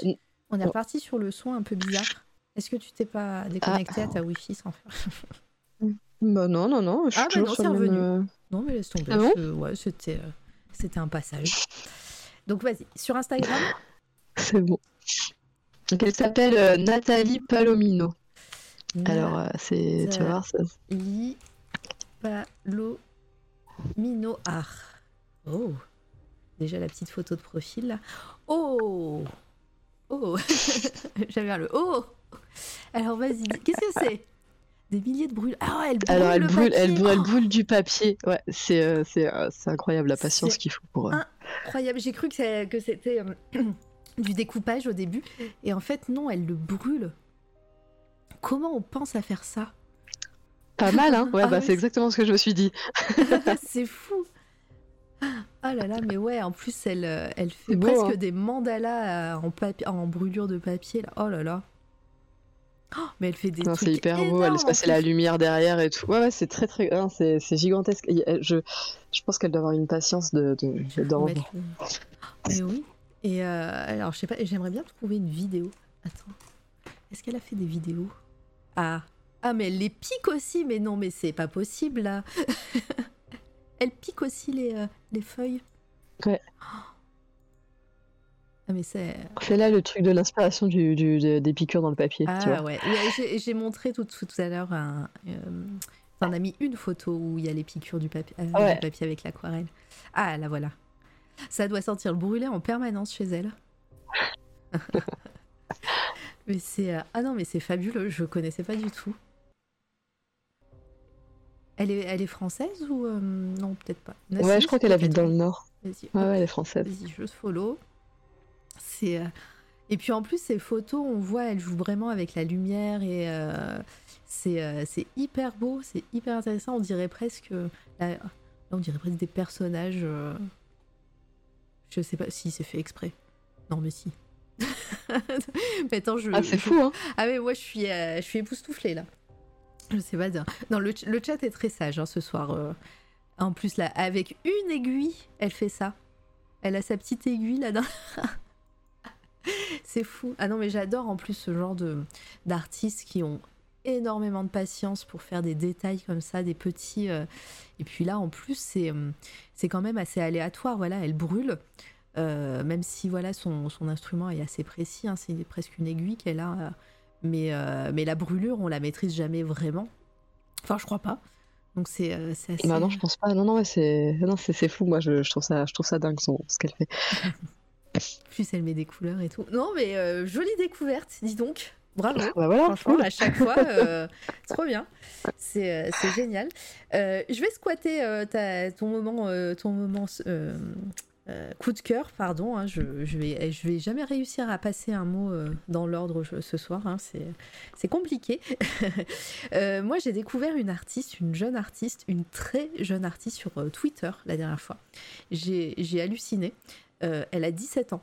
On est reparti sur le son un peu bizarre. Est-ce que tu t'es pas déconnecté à ta Wi-Fi sans faire Bah non, non, non, je suis Ah, bah non, c'est même, revenu. euh, Non, mais laisse tomber. Ah bon? ouais, c'était, euh, c'était un passage. Donc vas-y, sur Instagram, C'est bon. Donc, elle s'appelle euh, Nathalie Palomino. Alors, euh, c'est, tu vas voir, ça, Palomino Art. Oh, déjà la petite photo de profil là. Oh, oh, j'avais un le oh. Alors vas-y, qu'est-ce que c'est? Des milliers de brûles. Ah, elle brûle Alors, elle le brûle, elle brûle, elle brûle du papier. Ouais, c'est, euh, c'est, euh, incroyable la patience qu'il faut pour. euh, incroyable. J'ai cru que c'était euh, du découpage au début, et en fait non, elle le brûle. Comment on pense à faire ça? Pas mal, hein Ouais, Ah bah ouais, c'est exactement ce que je me suis dit. C'est fou. Oh là là, mais ouais, en plus, elle, euh, elle fait beau, presque hein. des mandalas euh, en, papier, en brûlure de papier. Là. Oh là là. Oh, mais elle fait des Non, trucs c'est hyper beau, elle laisse passer la lumière derrière et tout. Ouais, ouais, c'est très très. non, c'est c'est gigantesque. Euh, Je, je pense qu'elle doit avoir une patience de, Je le- Mais oui. Et euh, alors, je sais pas, j'aimerais bien trouver une vidéo. Attends. Est-ce qu'elle a fait des vidéos? Ah. Ah, mais elle les pique aussi. Mais non, mais c'est pas possible là. elle pique aussi les, euh, les feuilles. Ouais. Ah, mais c'est. C'est là le truc de l'inspiration du, du- de- des piqûres dans le papier, tu Ah vois. ouais. Ouais, j'ai- montré tout, tout à l'heure un. euh, on a mis une photo où il y a les piqûres du papier, euh, Ouais. du papier avec l'aquarelle. Ah, la voilà. Ça doit sentir le brûlé en permanence chez elle. mais c'est. euh, Ah non, mais c'est fabuleux, je connaissais pas du tout. Elle est, elle est française ou. euh, Non, peut-être pas. Ouais, je crois qu'elle habite dans le nord. Vas-y, Ouais, ouais, elle est française. Vas-y, je follow. C'est euh, et puis en plus ces photos, on voit, elle joue vraiment avec la lumière et euh, c'est c'est hyper beau, c'est hyper intéressant. On dirait presque là, là, on dirait presque des personnages. Je sais pas si c'est fait exprès. Non mais si. mais attends, je. Ah, c'est fou, hein Ah mais moi je suis je suis époustouflée là. Je sais pas dire. Non le, ch- le chat est très sage hein, ce soir. euh. En plus là avec une aiguille, elle fait ça. Elle a sa petite aiguille là-dedans. C'est fou. Ah non mais j'adore en plus ce genre d'artistes qui ont énormément de patience pour faire des détails comme ça, des petits. euh, Et puis là en plus c'est euh, c'est quand même assez aléatoire. Voilà, elle brûle. Même si voilà son, son instrument est assez précis, hein, c'est presque une aiguille qu'elle a, mais, euh, mais la brûlure on la maîtrise jamais vraiment. Enfin je crois pas. Donc c'est euh, assez. Bah non, je pense pas. Non, non, ouais, c'est fou. Moi, je, je trouve ça, je trouve ça dingue son, ce qu'elle fait. Plus elle met des couleurs et tout. Non mais euh, jolie découverte, dis donc. Bravo. Bah voilà, Franchement, cool. à chaque fois, euh, trop bien. C'est génial. Euh, je vais squatter ta- ton moment, ton moment euh, coup de cœur, pardon. hein, je, vais, je vais jamais réussir à passer un mot euh, dans l'ordre ce soir. hein, c'est compliqué. Euh, moi, j'ai découvert une artiste, une jeune artiste, une très jeune artiste sur Twitter la dernière fois. J'ai halluciné. Elle a 17 ans.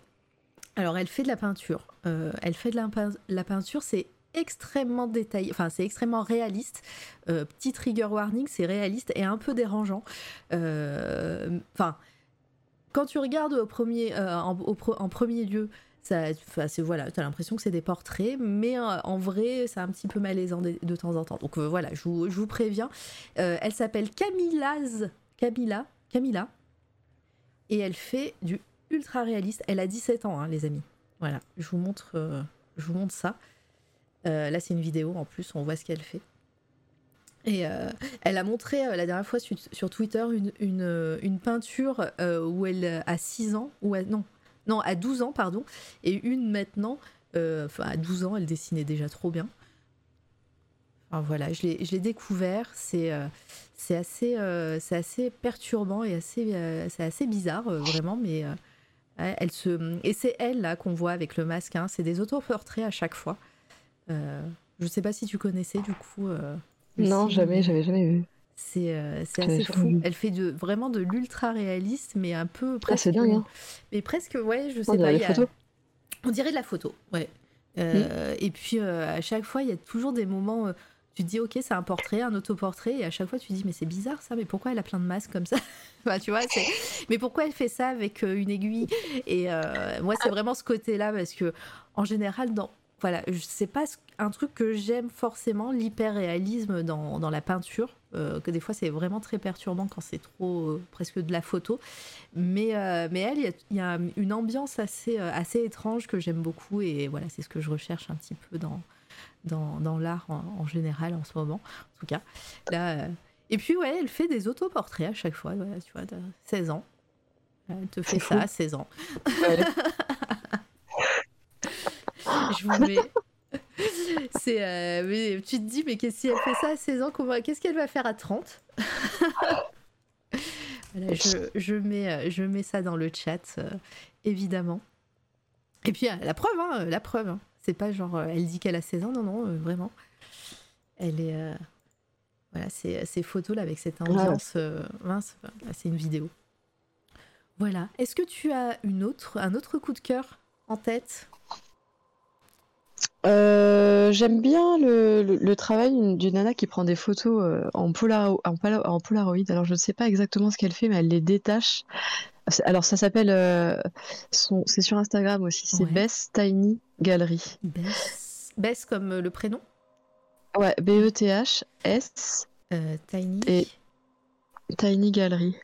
Alors, elle fait de la peinture. Elle fait de la, pein- la peinture, c'est extrêmement détaillé, enfin, c'est extrêmement réaliste. Petit trigger warning, c'est réaliste et un peu dérangeant. Enfin, quand tu regardes au premier, euh, en, premier lieu, ça, voilà, t'as l'impression que c'est des portraits, mais euh, en vrai, c'est un petit peu malaisant de, temps en temps. Donc euh, voilà, je vous, préviens. Elle s'appelle Camillaz, Camilla, et elle fait du ultra réaliste. Elle a 17 ans, hein, les amis. Voilà, je vous montre, je vous montre ça. Là, c'est une vidéo en plus, on voit ce qu'elle fait. Et euh, elle a montré euh, la dernière fois sur, Twitter une, une, euh, une peinture où elle a 6 ans, ou non, non, à 12 ans, pardon, et une maintenant, enfin à 12 ans, elle dessinait déjà trop bien. Enfin voilà, je l'ai découvert, c'est c'est assez, assez perturbant et assez, c'est assez bizarre, vraiment, mais elle se... Et c'est elle, là, qu'on voit avec le masque, hein, c'est des autoportraits à chaque fois. Je sais pas si tu connaissais, du coup. Non, jamais, j'avais jamais vu. c'est euh, assez fou. vu. Elle fait de, vraiment de l'ultra réaliste, mais un peu Ah, presque. c'est dingue, hein. Mais presque, ouais, je sais On pas. y a-. On dirait de la photo, ouais. Euh, Et puis euh, à chaque fois, il y a toujours des moments. euh, tu te dis, ok, c'est un portrait, un autoportrait, et à chaque fois, tu te dis, mais c'est bizarre ça, mais pourquoi elle a plein de masques comme ça? Enfin, Tu vois. Mais pourquoi elle fait ça avec une aiguille? Et moi, c'est vraiment ce côté-là, parce que en général, dans. Voilà, je- c'est pas un truc que j'aime forcément, l'hyper-réalisme dans, dans la peinture, euh, que des fois c'est vraiment très perturbant quand c'est trop euh, presque de la photo. Mais, euh, mais elle, il y a- il y, a une ambiance assez, assez étrange que j'aime beaucoup et voilà, c'est ce que je recherche un petit peu dans, dans, dans l'art en, en général en ce moment, en tout cas. Là, Et puis ouais, elle fait des autoportraits à chaque fois, voilà, tu vois, de 16 ans. Elle te fait ça fou. à 16 ans. Ouais. Je vous mets. C'est, euh, mais tu te dis, mais qu'est-ce si elle fait ça à 16 ans comment- Qu'est-ce qu'elle va faire à 30 Voilà, je, je mets, euh, je mets ça dans le chat, euh, évidemment. Et puis, la preuve, hein, la preuve. hein. C'est pas genre, elle dit qu'elle a 16 ans, non, non, euh, vraiment. Elle est. Voilà, ces, ces photos là avec cette ambiance. mince, là, c'est une vidéo. Voilà. Est-ce que tu as une autre, un autre coup de cœur en tête? Euh, J'aime bien le, le- le travail d'une nana qui prend des photos euh, en, polaro- en, pala- en Polaroid. Alors, je ne sais pas exactement ce qu'elle fait, mais elle les détache. Alors, ça s'appelle. euh, c'est sur Instagram aussi. C'est Ouais. Bess Tiny Gallery. Bess. Bess comme le prénom? Ouais, B-E-T-H-S Euh, Tiny. Et- Tiny Gallery.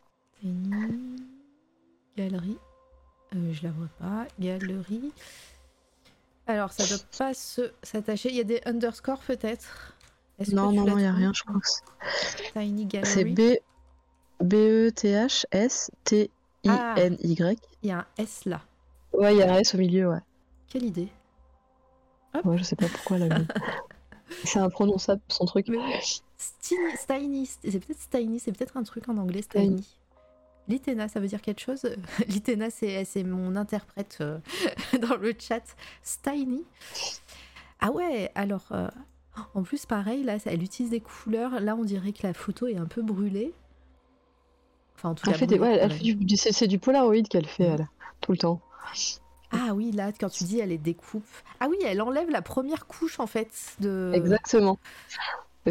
Tiny. Euh, je la vois pas. Galerie. Alors, ça doit pas se s'attacher. Il y a des underscores peut-être? Non, non, non, il n'y a rien, je c'est- Tiny C'est Gallery. B- B-E-T-H-S-T-I-N-Y. Il y a un S là. Ouais, il y a un S au milieu, ouais. Quelle idée. Ouais, je sais pas pourquoi mis. C'est imprononçable son truc. Stiny, c'est peut-être Stiny, c'est peut-être un truc en anglais, Stiny. Litena, ça veut dire quelque chose? Litena, c'est mon interprète euh, dans le chat. Stiny. Ah ouais, alors, euh, en plus, pareil, là, elle utilise des couleurs. Là, on dirait que la photo est un peu brûlée. Enfin, en tout Elle cas, fait des... brûlée, ouais, elle fait du... C'est du Polaroid qu'elle fait, elle, tout le temps. Ah oui, là, quand tu dis elle est découpe. Ah oui, elle enlève la première couche, en fait, de... Exactement.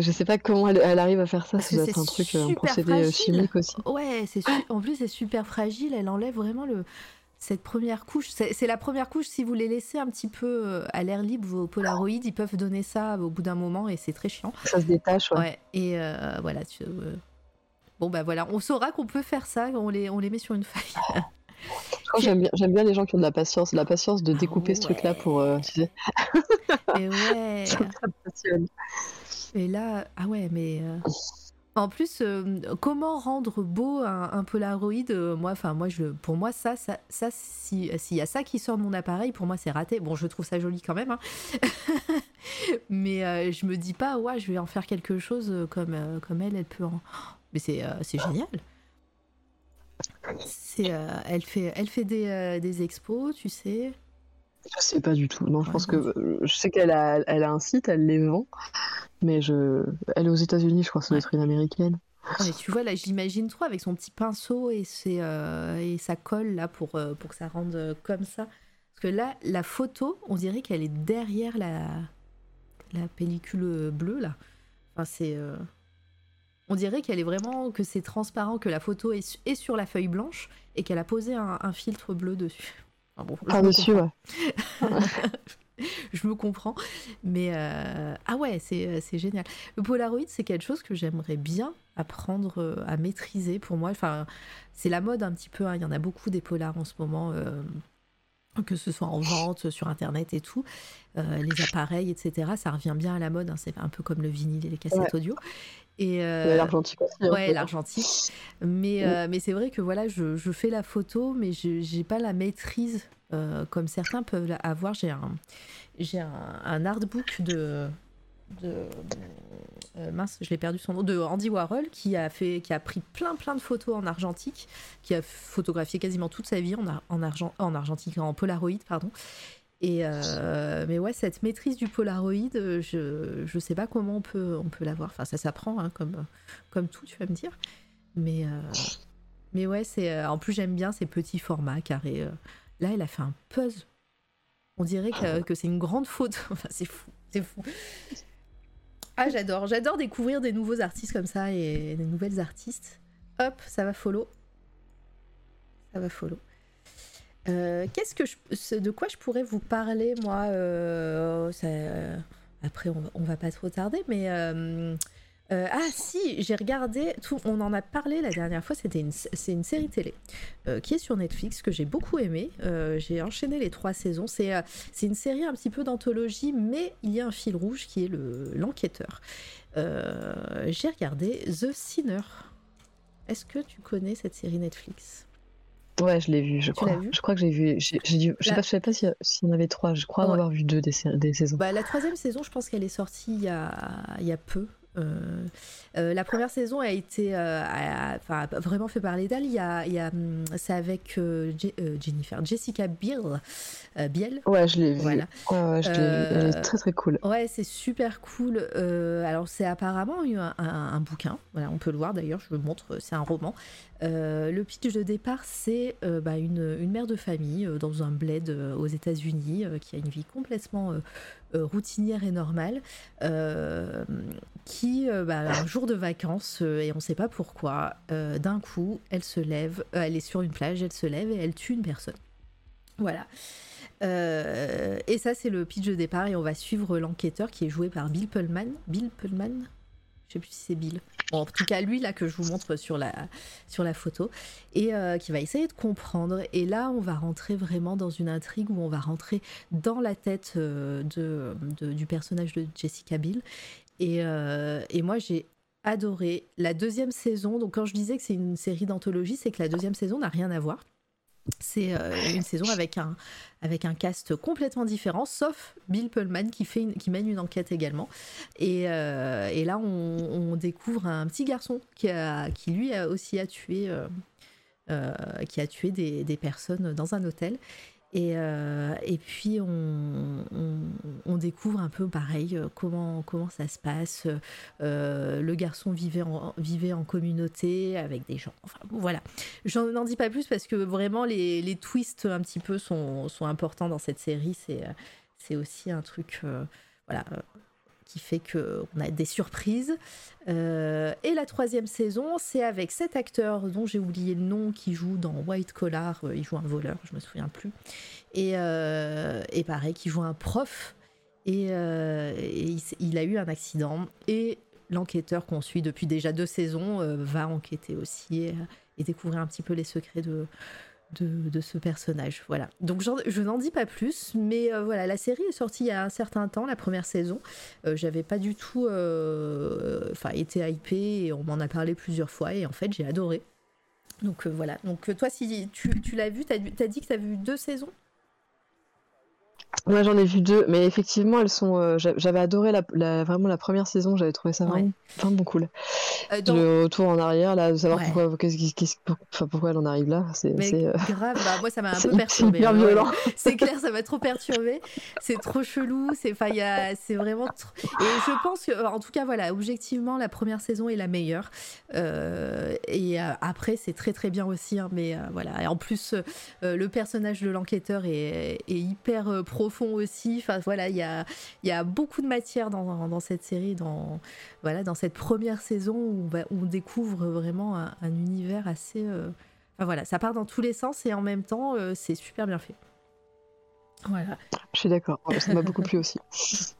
Je sais pas comment elle, elle arrive à faire ça, c'est un truc, un super procédé euh, fragile. chimique aussi. Ouais, c'est en plus c'est super fragile. Elle enlève vraiment le cette première couche. C'est la première couche. Si vous les laissez un petit peu euh, à l'air libre, vos Polaroids, ils peuvent donner ça au bout d'un moment et c'est très chiant. Ça se détache, ouais. Ouais. Et euh, voilà. tu- euh, Bon bah voilà, on saura qu'on peut faire ça. On les on les met sur une feuille. J'aime bien, bien les gens qui ont de la patience, de la patience de Ah découper ce truc-là pour. euh, tu sais, et ouais. ça me passionne. Et là, ah ouais, mais euh, en plus, euh, comment rendre beau un, un Polaroid euh, Moi, enfin, moi, je, pour moi, ça, ça, ça si s'il y a ça qui sort de mon appareil, pour moi, c'est raté. Bon, je trouve ça joli quand même, hein. mais euh, je me dis pas, ouais, je vais en faire quelque chose comme comme elle, elle peut en. Mais c'est génial. C'est, elle fait, elle fait des, des expos, tu sais. Je sais pas du tout. Non, je Ouais, pense que euh, je sais qu'elle a, elle a un site, elle les vend, mais je, elle est aux États-Unis, je crois, que ça doit être une américaine. Ah, mais tu vois, là, j'imagine trop avec son petit pinceau et, ses, euh, et sa colle là pour, euh, pour que ça rende comme ça. Parce que là, la photo, on dirait qu'elle est derrière la, la pellicule bleue là. Enfin, c'est. euh, On dirait qu'elle est vraiment. que c'est transparent, que la photo est, est sur la feuille blanche et qu'elle a posé un, un filtre bleu dessus. Enfin, bon, je me Par-dessus, ouais. je me comprends. Mais euh, ah ouais, c'est c'est génial. Le Polaroid, c'est quelque chose que j'aimerais bien apprendre euh, à maîtriser pour moi. Enfin, c'est la mode un petit peu. hein. Il y en a beaucoup des polars en ce moment. euh, que ce soit en vente sur internet et tout, Euh, les appareils, etc. Ça revient bien à la mode. hein. C'est un peu comme le vinyle et les cassettes Ouais. audio. Et euh, l'argentique aussi. hein. Ouais, l'argentique. Mais, Mm. euh, mais c'est vrai que voilà, je, je fais la photo, mais je j'ai pas la maîtrise euh, comme certains peuvent avoir. J'ai un, j'ai un, un artbook de. De euh, mince, je l'ai perdu son nom, de Andy Warhol, qui a, fait, qui a pris plein plein de photos en argentique, qui a photographié quasiment toute sa vie en, en, argent, en argentique, en polaroid, pardon. Et euh, mais ouais, cette maîtrise du Polaroid, euh, je je sais pas comment on peut on peut l'avoir. Enfin, ça s'apprend hein, comme comme tout, tu vas me dire. Mais mais ouais, c'est en plus j'aime bien ces petits formats carrés. Là, elle a fait un puzzle. On dirait que, que c'est une grande photo. Enfin, c'est fou, c'est fou. Ah, j'adore, j'adore découvrir des nouveaux artistes comme ça et des nouvelles artistes. Hop, ça va follow. Ça va follow. Euh, Qu'est-ce que je, de quoi je pourrais vous parler moi euh, ça, euh, Après, on, on va pas trop tarder, mais euh, ah si, j'ai regardé. Tout, on en a parlé la dernière fois. C'était une, c'est une série télé euh, qui est sur Netflix que j'ai beaucoup aimé. Euh, j'ai enchaîné les trois saisons. C'est c'est une série un petit peu d'anthologie, mais il y a un fil rouge qui est le l'enquêteur. J'ai regardé The Sinner. Est-ce que tu connais cette série Netflix? Ouais, je l'ai vu, je Tu crois. vu Je crois que j'ai vu. j'ai- j'ai dû- Je sais La- pas, je savais pas s'il s'il y en avait trois. Je crois en Ouais. avoir vu deux des, saisons. Bah, la troisième saison, je pense qu'elle est sortie il y a, il y a peu. La première saison a été, enfin, vraiment fait parler d'elle. Il y a, il y a hum, c'est avec Jennifer, Jessica Biel. Biel. Ouais, je l'ai vu. Voilà. je Elle est très très cool. Ouais, c'est super cool. alors c'est apparemment un, un, bouquin. Voilà, on peut le voir d'ailleurs. Je le montre. C'est un roman. le pitch de départ, c'est bah, une, une, mère de famille dans un bled aux États-Unis qui a une vie complètement euh, routinière et normale, euh, qui, euh, bah, un jour de vacances, et on ne sait pas pourquoi, d'un coup, elle se lève, elle est sur une plage, elle se lève et elle tue une personne. Voilà. et ça, c'est le pitch de départ, et on va suivre l'enquêteur qui est joué par Bill Pullman. Bill Pullman? Je sais plus si c'est Bill. en tout cas, lui, là, que je vous montre sur la, sur la photo, et euh, qui va essayer de comprendre. Et là, on va rentrer vraiment dans une intrigue où on va rentrer dans la tête euh, de, du personnage de Jessica Bill. Et, euh, et moi, j'ai adoré la deuxième saison. Donc, quand je disais que c'est une série d'anthologie, c'est que la deuxième saison n'a rien à voir. C'est euh, une saison avec un, avec un cast complètement différent, sauf Bill Pullman qui, fait qui mène une enquête également. Et, euh, et là, on, découvre un petit garçon qui, a, qui lui a aussi a tué, euh, qui a tué des, des, personnes dans un hôtel. Et, euh, et puis on, on, découvre un peu pareil euh, comment, comment ça se passe. Euh, le garçon vivait en, vivait en communauté avec des gens. Enfin voilà. Je n'en dis pas plus parce que vraiment les, les, twists un petit peu sont, sont importants dans cette série. C'est aussi un truc. voilà qui fait qu'on a des surprises. Euh, et la troisième saison, c'est avec cet acteur dont j'ai oublié le nom qui joue dans White Collar. Euh, il joue un voleur, je me souviens plus. Et, euh, et pareil, qui joue un prof. Et, il, a eu un accident. Et l'enquêteur qu'on suit depuis déjà deux saisons va enquêter aussi et découvrir un petit peu les secrets de, de, ce personnage. Voilà. Donc je n'en dis pas plus, mais euh, voilà, la série est sortie il y a un certain temps, la première saison. Euh, j'avais pas du tout, euh, enfin, été hypée et on m'en a parlé plusieurs fois et en fait j'ai adoré. Donc voilà. Donc toi, si tu, tu l'as vu, tu as, as, dit que tu as vu deux saisons? Moi j'en ai vu deux, mais effectivement elles sont. Euh, j'avais adoré la, vraiment la première saison, j'avais trouvé ça vraiment, bon cool. Euh, Le retour en arrière là, de savoir pourquoi, pourquoi elle en arrive là, c'est. Euh, grave, bah, moi ça m'a un peu perturbé. C'est violent. c'est clair, ça m'a trop perturbé. C'est trop chelou, c'est c'est vraiment. Et je pense que, en tout cas voilà, objectivement la première saison est la meilleure. et après c'est très très bien aussi, hein, mais voilà. Et en plus le personnage de l'enquêteur est, est hyper profond aussi. Enfin voilà, il y a, y a beaucoup de matière dans, dans, cette série, dans, voilà, dans cette première saison où, on découvre vraiment un, univers assez. Euh, enfin voilà, ça part dans tous les sens et en même temps, euh, c'est super bien fait. Voilà. Je suis d'accord, ça m'a beaucoup plu aussi.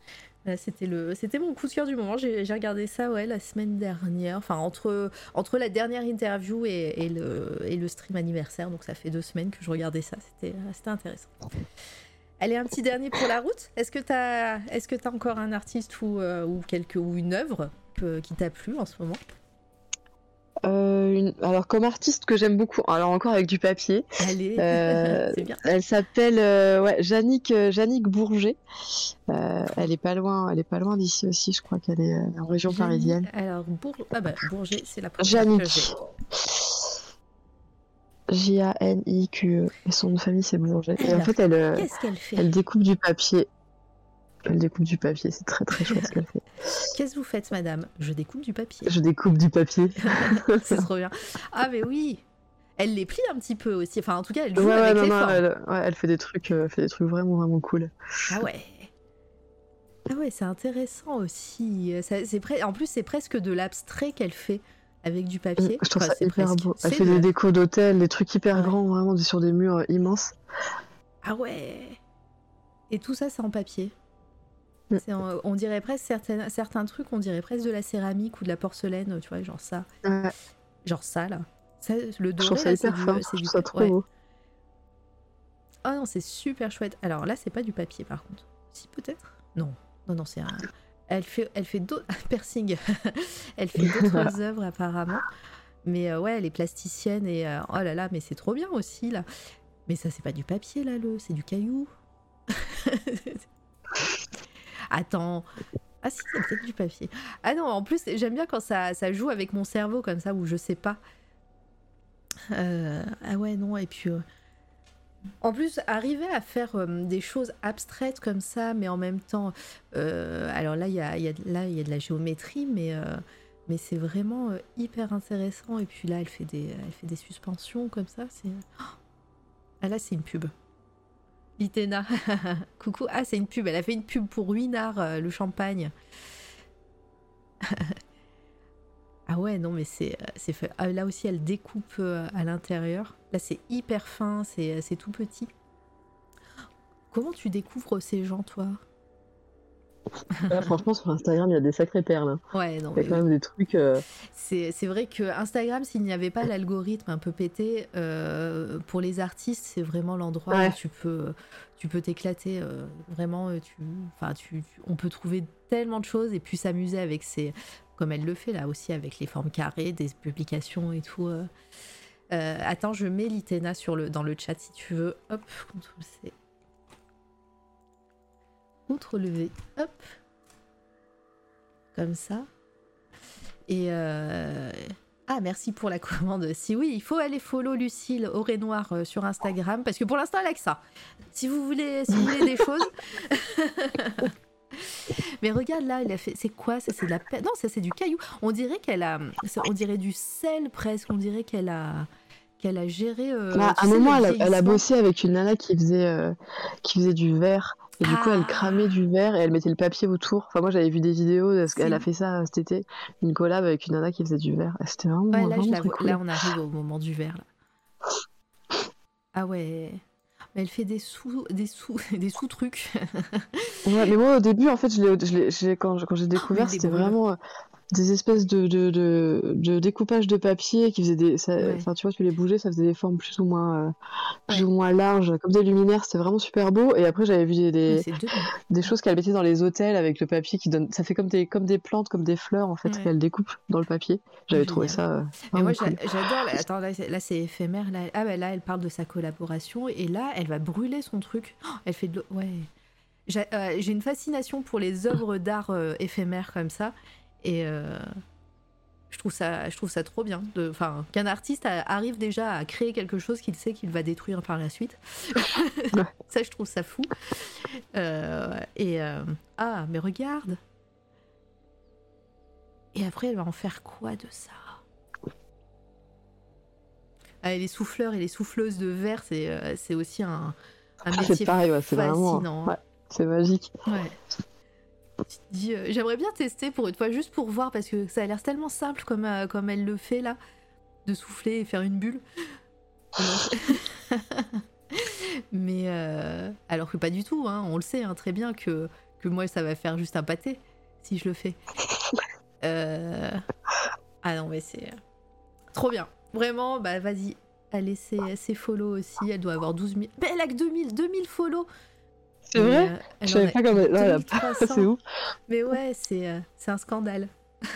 C'était le, c'était mon coup de cœur du moment. J'ai, regardé ça ouais la semaine dernière, enfin entre entre la dernière interview et, et, le et le stream anniversaire, donc ça fait deux semaines que je regardais ça. C'était c'était intéressant. Allez, un petit dernier pour la route. Est-ce que tu as, est-ce que as encore un artiste ou, euh, ou, quelque, ou une œuvre qui t'a plu en ce moment? Euh, Alors, comme artiste que j'aime beaucoup, alors encore avec du papier. Allez, euh, c'est bien. Elle s'appelle ouais, Jannick, Bourget. elle est pas loin, elle est pas loin d'ici aussi. Je crois qu'elle est en région parisienne. Alors, ah bah, Bourget, c'est la première Jannick. J-A-N-I-Q-E. Et son nom de famille, c'est Boulanger. Et en fait, elle, euh, elle découpe du papier. Elle découpe du papier, c'est très très chouette ce qu'elle fait. Qu'est-ce que vous faites, madame? Je découpe du papier. Je découpe du papier. c'est trop bien. Ah, mais oui Elle les plie un petit peu aussi. Enfin, en tout cas, elle joue ouais, avec non, les non, formes. Elle, ouais, elle fait des trucs, euh, fait des trucs vraiment vraiment cool. Ah ouais. Ah ouais, c'est intéressant aussi. C'est pre... En plus, c'est presque de l'abstrait qu'elle fait avec du papier. Je trouve ça hyper beau. Elle fait des décos d'hôtel, des trucs hyper grands, vraiment sur des murs euh, immenses. Ah ouais Et tout ça, c'est en papier. Mm. on dirait presque certains, certains trucs, on dirait presque de la céramique ou de la porcelaine, tu vois, genre ça. Genre ça, là. le doré, c'est du, ça trop beau. Oh non, c'est super chouette. Alors là, c'est pas du papier, par contre. Si, peut-être Non. Non, non, c'est un... Elle fait, elle fait d'autres piercing. elle fait d'autres œuvres apparemment. Mais euh, ouais, elle est plasticienne et euh, oh là là, mais c'est trop bien aussi là. Mais ça, c'est pas du papier là, le, c'est du caillou. Attends, Ah si, c'est peut-être du papier. Ah non, en plus, j'aime bien quand ça, ça joue avec mon cerveau comme ça, où je sais pas. Euh, ah ouais, non, et puis... En plus, arriver à faire euh, des choses abstraites comme ça, mais en même temps... euh, alors là, il y a, de- la géométrie, mais, euh, c'est vraiment hyper intéressant. Et puis là, elle fait des, suspensions comme ça. Oh ah là, c'est une pub. Litena, coucou. Ah, c'est une pub. Elle a fait une pub pour Ruinard, le champagne. ah ouais, non, mais c'est, euh, c'est fait. ah, là aussi, elle découpe euh, à l'intérieur. Là, c'est hyper fin, c'est, c'est tout petit. Comment tu découvres ces gens, toi? Là, franchement, sur Instagram, il y a des sacrées perles. hein. Ouais, non, Il y a quand même des trucs. euh, C'est c'est vrai que Instagram, s'il n'y avait pas l'algorithme un peu pété, euh, pour les artistes, c'est vraiment l'endroit Ouais. où tu peux tu peux t'éclater. euh, vraiment, euh, tu, tu, tu- on peut trouver tellement de choses et puis s'amuser avec ces, comme elle le fait là aussi, avec les formes carrées, des publications et tout. euh. Euh, attends, je mets l'Itena sur le, dans le chat si tu veux. Hop, CTRL C. CTRL V. Hop. Comme ça. Et euh, ah, merci pour la commande. Si oui, il faut aller follow Lucille au Noir euh, sur Instagram parce que pour l'instant elle a que ça. Si vous voulez, si vous voulez des choses. Mais regarde là, il a fait. C'est quoi ça C'est de la Non, ça c'est du caillou. On dirait qu'elle a. On dirait du sel presque. On dirait qu'elle a qu'elle a géré. euh, Là, tu à un sais, moment, le elle a, elle a vieillissement. bossé avec une nana qui faisait, euh, qui faisait du verre. Et du coup, elle Ah. cramait du verre et elle mettait le papier autour. Enfin, moi, j'avais vu des vidéos. Parce qu'elle a fait ça euh, cet été. Une collab avec une nana qui faisait du verre. Et C'était vraiment, Ouais, là, je vraiment la très vois- cool. là, on arrive au moment du verre. Là. Ah ouais. Mais elle fait des sous, des sous, des sous trucs. Ouais, mais moi, au début, en fait, je quand, j'ai découvert, il les c'était vraiment des espèces de, de, de, de découpage de papier qui faisaient des. Ouais. Enfin, tu vois, tu les bougeais, ça faisait des formes plus ou moins, euh, plus Ouais. ou moins larges, comme des luminaires. C'était vraiment super beau. Et après, j'avais vu des, des, choses qu'elle mettait dans les hôtels avec le papier qui donne. Ça fait comme des, comme des plantes, comme des fleurs, en fait, Ouais. qu'elle découpe dans le papier. J'avais trouvé ça. euh, Mais moi, cool. j'adore. Attends, là, c'est- là, c'est éphémère. Là, ah, bah, là, elle parle de sa collaboration et là, elle va brûler son truc. Oh, elle fait de. Ouais. J'ai euh, j'ai une fascination pour les œuvres d'art éphémères comme ça et euh, je trouve ça, je trouve ça trop bien. Enfin, qu'un artiste arrive déjà à créer quelque chose qu'il sait qu'il va détruire par la suite. ça, je trouve ça fou. Euh, et euh, ah, mais regarde. Et après, elle va en faire quoi de ça? Ah, et les souffleurs et les souffleuses de verre, c'est euh, c'est aussi un, un Ah, métier c'est pareil, ouais, fascinant. Ouais, c'est magique. Ouais. Euh, j'aimerais bien tester pour une fois, juste pour voir, parce que ça a l'air tellement simple comme, euh, comme elle le fait là, de souffler et faire une bulle. Mais euh, alors que pas du tout, hein, on le sait hein, très bien que, que moi ça va faire juste un pâté si je le fais. Ah non, mais c'est trop bien. Vraiment, bah vas-y, allez, c'est follow aussi. Elle doit avoir 12 000. Mais elle a que 2000, 2000 follow. C'est vrai euh, Je savais pas comme. Là, elle a- 2300. c'est ouf. Mais ouais, c'est euh, un scandale.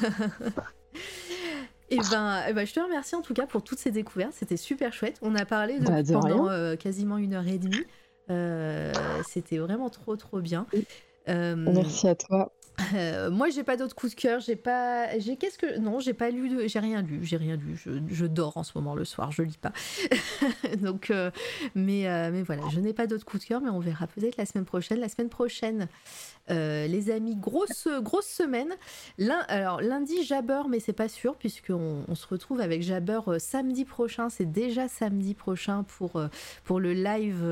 Et ben, eh ben, je te remercie en tout cas pour toutes ces découvertes. C'était super chouette. On a parlé de, Bah, de pendant euh, quasiment une heure et demie. Euh, C'était vraiment trop trop bien. Euh, Merci à toi. Euh, moi, j'ai pas d'autres coups de cœur. J'ai pas. J'ai qu'est-ce que non, j'ai pas lu. de- J'ai rien lu. J'ai rien lu. Je, dors en ce moment le soir. Je lis pas. Donc, euh, mais euh, mais voilà, je n'ai pas d'autres coups de cœur. Mais on verra peut-être la semaine prochaine. La semaine prochaine, euh, les amis, grosse grosse semaine. Alors lundi Jabber, mais c'est pas sûr puisqu'on on se retrouve avec Jabber euh, samedi prochain. C'est déjà samedi prochain pour euh, pour le live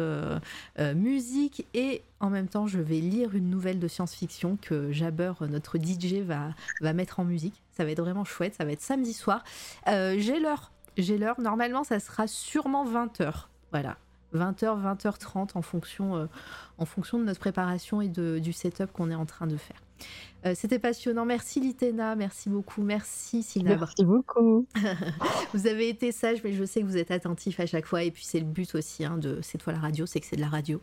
musique et en même temps, je vais lire une nouvelle de science-fiction que Jabber, notre DJ, va, va mettre en musique. Ça va être vraiment chouette. Ça va être samedi soir. J'ai l'heure. J'ai l'heure. Normalement, ça sera sûrement 20h. Voilà. 20h, 20h30 en fonction, euh, en fonction de notre préparation et de, du setup qu'on est en train de faire. Euh, C'était passionnant. Merci Litena, merci beaucoup. Merci Sinabre. Merci beaucoup. Vous avez été sage, mais je sais que vous êtes attentif à chaque fois. Et puis c'est le but aussi hein, de C'est toi la radio, c'est que c'est de la radio.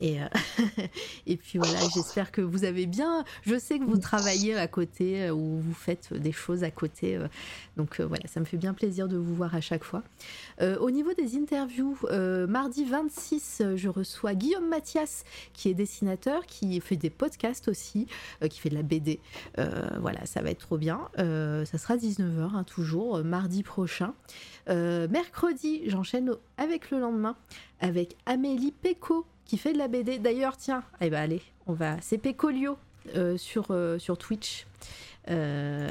Et, euh, et puis voilà, j'espère que vous avez bien. Je sais que vous travaillez à côté euh, ou vous faites des choses à côté. euh, donc voilà, ça me fait bien plaisir de vous voir à chaque fois. Au niveau des interviews, mardi 26, euh, je reçois Guillaume Mathias, qui est dessinateur, qui fait des podcasts aussi, qui fait de la BD. Voilà, ça va être trop bien. Ça sera 19h, hein, toujours, mardi prochain. Mercredi, j'enchaîne avec le lendemain, avec Amélie Péco, qui fait de la BD. D'ailleurs, tiens, eh ben allez, on va. C'est Pécolio euh, sur, euh, sur Twitch. Euh,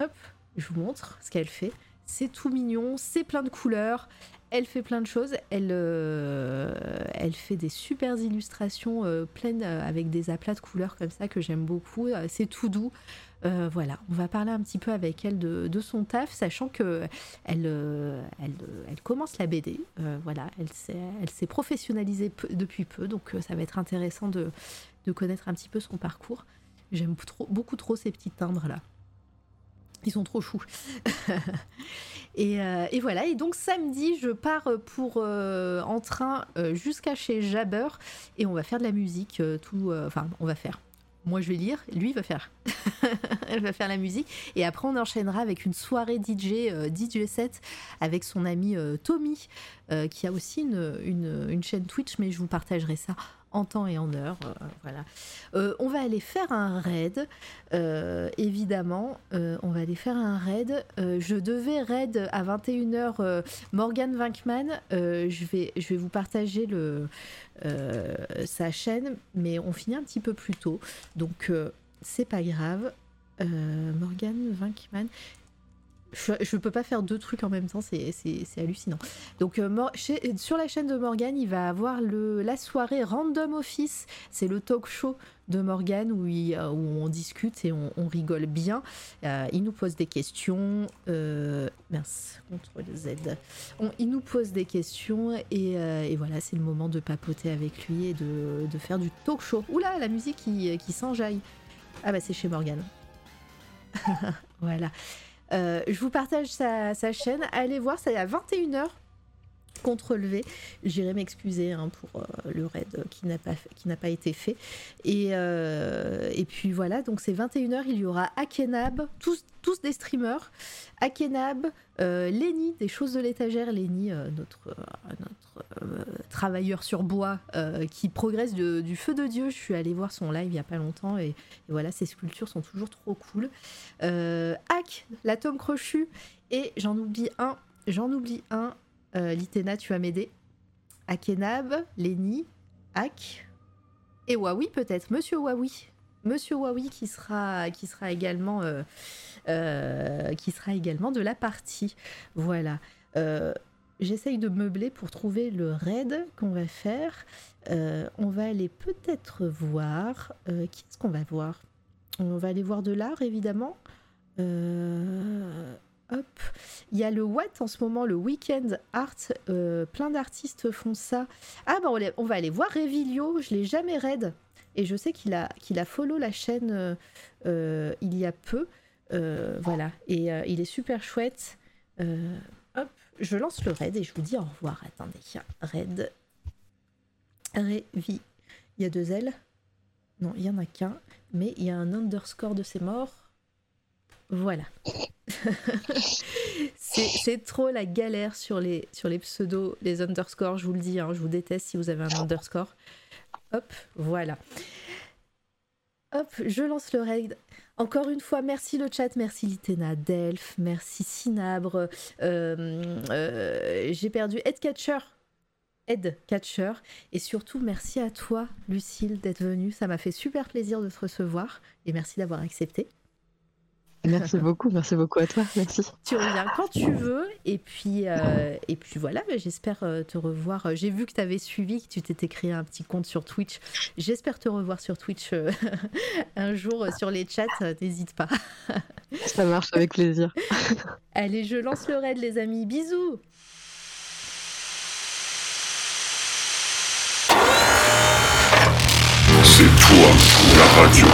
Hop, je vous montre ce qu'elle fait. C'est tout mignon, c'est plein de couleurs. Elle fait plein de choses. Elle, elle fait des super illustrations pleines avec des aplats de couleurs comme ça que j'aime beaucoup. C'est tout doux. Euh, voilà, on va parler un petit peu avec elle de, son taf, sachant que elle, euh, euh, commence la BD. Voilà, elle s'est, professionnalisée depuis peu, donc ça va être intéressant de, connaître un petit peu son parcours. J'aime trop, beaucoup trop ces petits timbres là. Ils sont trop choux. et, voilà, et donc samedi, je pars pour en train jusqu'à chez Jabber et on va faire de la musique. tout, enfin, on va faire. Moi, je vais lire, lui, va faire. Elle va faire la musique. Et après, on enchaînera avec une soirée DJ, euh, DJ set, avec son ami euh, Tommy, euh, qui a aussi une- une chaîne Twitch, mais je vous partagerai ça en temps et en heure. euh, voilà. Euh, on va aller faire un raid, euh, évidemment. on va aller faire un raid. Je devais raid à 21h euh, Morgan Winkman. Je, vais, vous partager le, sa chaîne, mais on finit un petit peu plus tôt. Donc, c'est pas grave. Morgan Winkman. Je, je peux pas faire deux trucs en même temps, c'est hallucinant. Donc euh, sur la chaîne de Morgan, il va avoir le, la soirée Random Office. C'est le talk show de Morgan où, il- euh, où on discute et on, rigole bien. Euh, il nous pose des questions. Euh, mince, contrôle Z. Il nous pose des questions et, et voilà, c'est le moment de papoter avec lui et de, de faire du talk show. Oula, la musique qui, qui s'enjaille. Ah bah c'est chez Morgan. voilà. Euh, je vous partage sa, chaîne. Allez voir, c'est à 21h contre levé. J'irai m'excuser hein, pour euh, le raid qui n'a pas, qui n'a pas été fait. Et, euh, et puis voilà, donc c'est 21h, il y aura Akenab, tous, tous des streamers. Akenab, euh, Lenny, des choses de l'étagère. Lenny, euh, notre, notre travailleur sur bois qui progresse du feu de Dieu. Je suis allée voir son live il y a pas longtemps et, voilà, ses sculptures sont toujours trop cool. Hack, l'atome crochu. Et j'en oublie un, j'en oublie un. Euh, Litena, tu vas m'aider. Akenab, Lenny, Hack et Huawei peut-être. Monsieur Huawei. Monsieur Huawei qui sera, qui sera également... euh, euh, qui sera également de la partie. Voilà. Euh, J'essaye de meubler pour trouver le raid qu'on va faire. On va aller peut-être voir. qui est-ce qu'on va voir? On va aller voir de l'art, évidemment. Hop. Il y a le What en ce moment, le Weekend Art. euh, plein d'artistes font ça. Ah, bah on, va aller voir Revilio. Je l'ai jamais raid. Et je sais qu'il a, qu'il a follow la chaîne euh, euh, il y a peu. Voilà. Et il est super chouette. Hop. Je lance le raid et je vous dis au revoir. Attendez. Raid. Révi. Il y a deux L. Non, il y en a qu'un. Mais il y a un underscore de ses morts. Voilà. c'est trop la galère sur les, sur les pseudos, les underscores, je vous le dis, hein, je vous déteste si vous avez un underscore. Hop, voilà. Hop, je lance le raid. Encore une fois, merci le chat, merci Litena, Delph, merci Sinabre. euh, euh, J'ai perdu Headcatcher. Ed Catcher. Et surtout, merci à toi, Lucille, d'être venue. Ça m'a fait super plaisir de te recevoir. Et merci d'avoir accepté. Merci beaucoup, merci beaucoup à toi, merci. Tu reviens quand tu veux. Et puis, euh, et puis voilà, bah, j'espère euh, te revoir. J'ai vu que tu avais suivi, que tu t'étais créé un petit compte sur Twitch. J'espère te revoir sur Twitch euh, un jour euh, sur les chats. euh, N'hésite pas. Ça marche avec plaisir. Allez, je lance le raid, les amis. Bisous. C'est toi, la radio.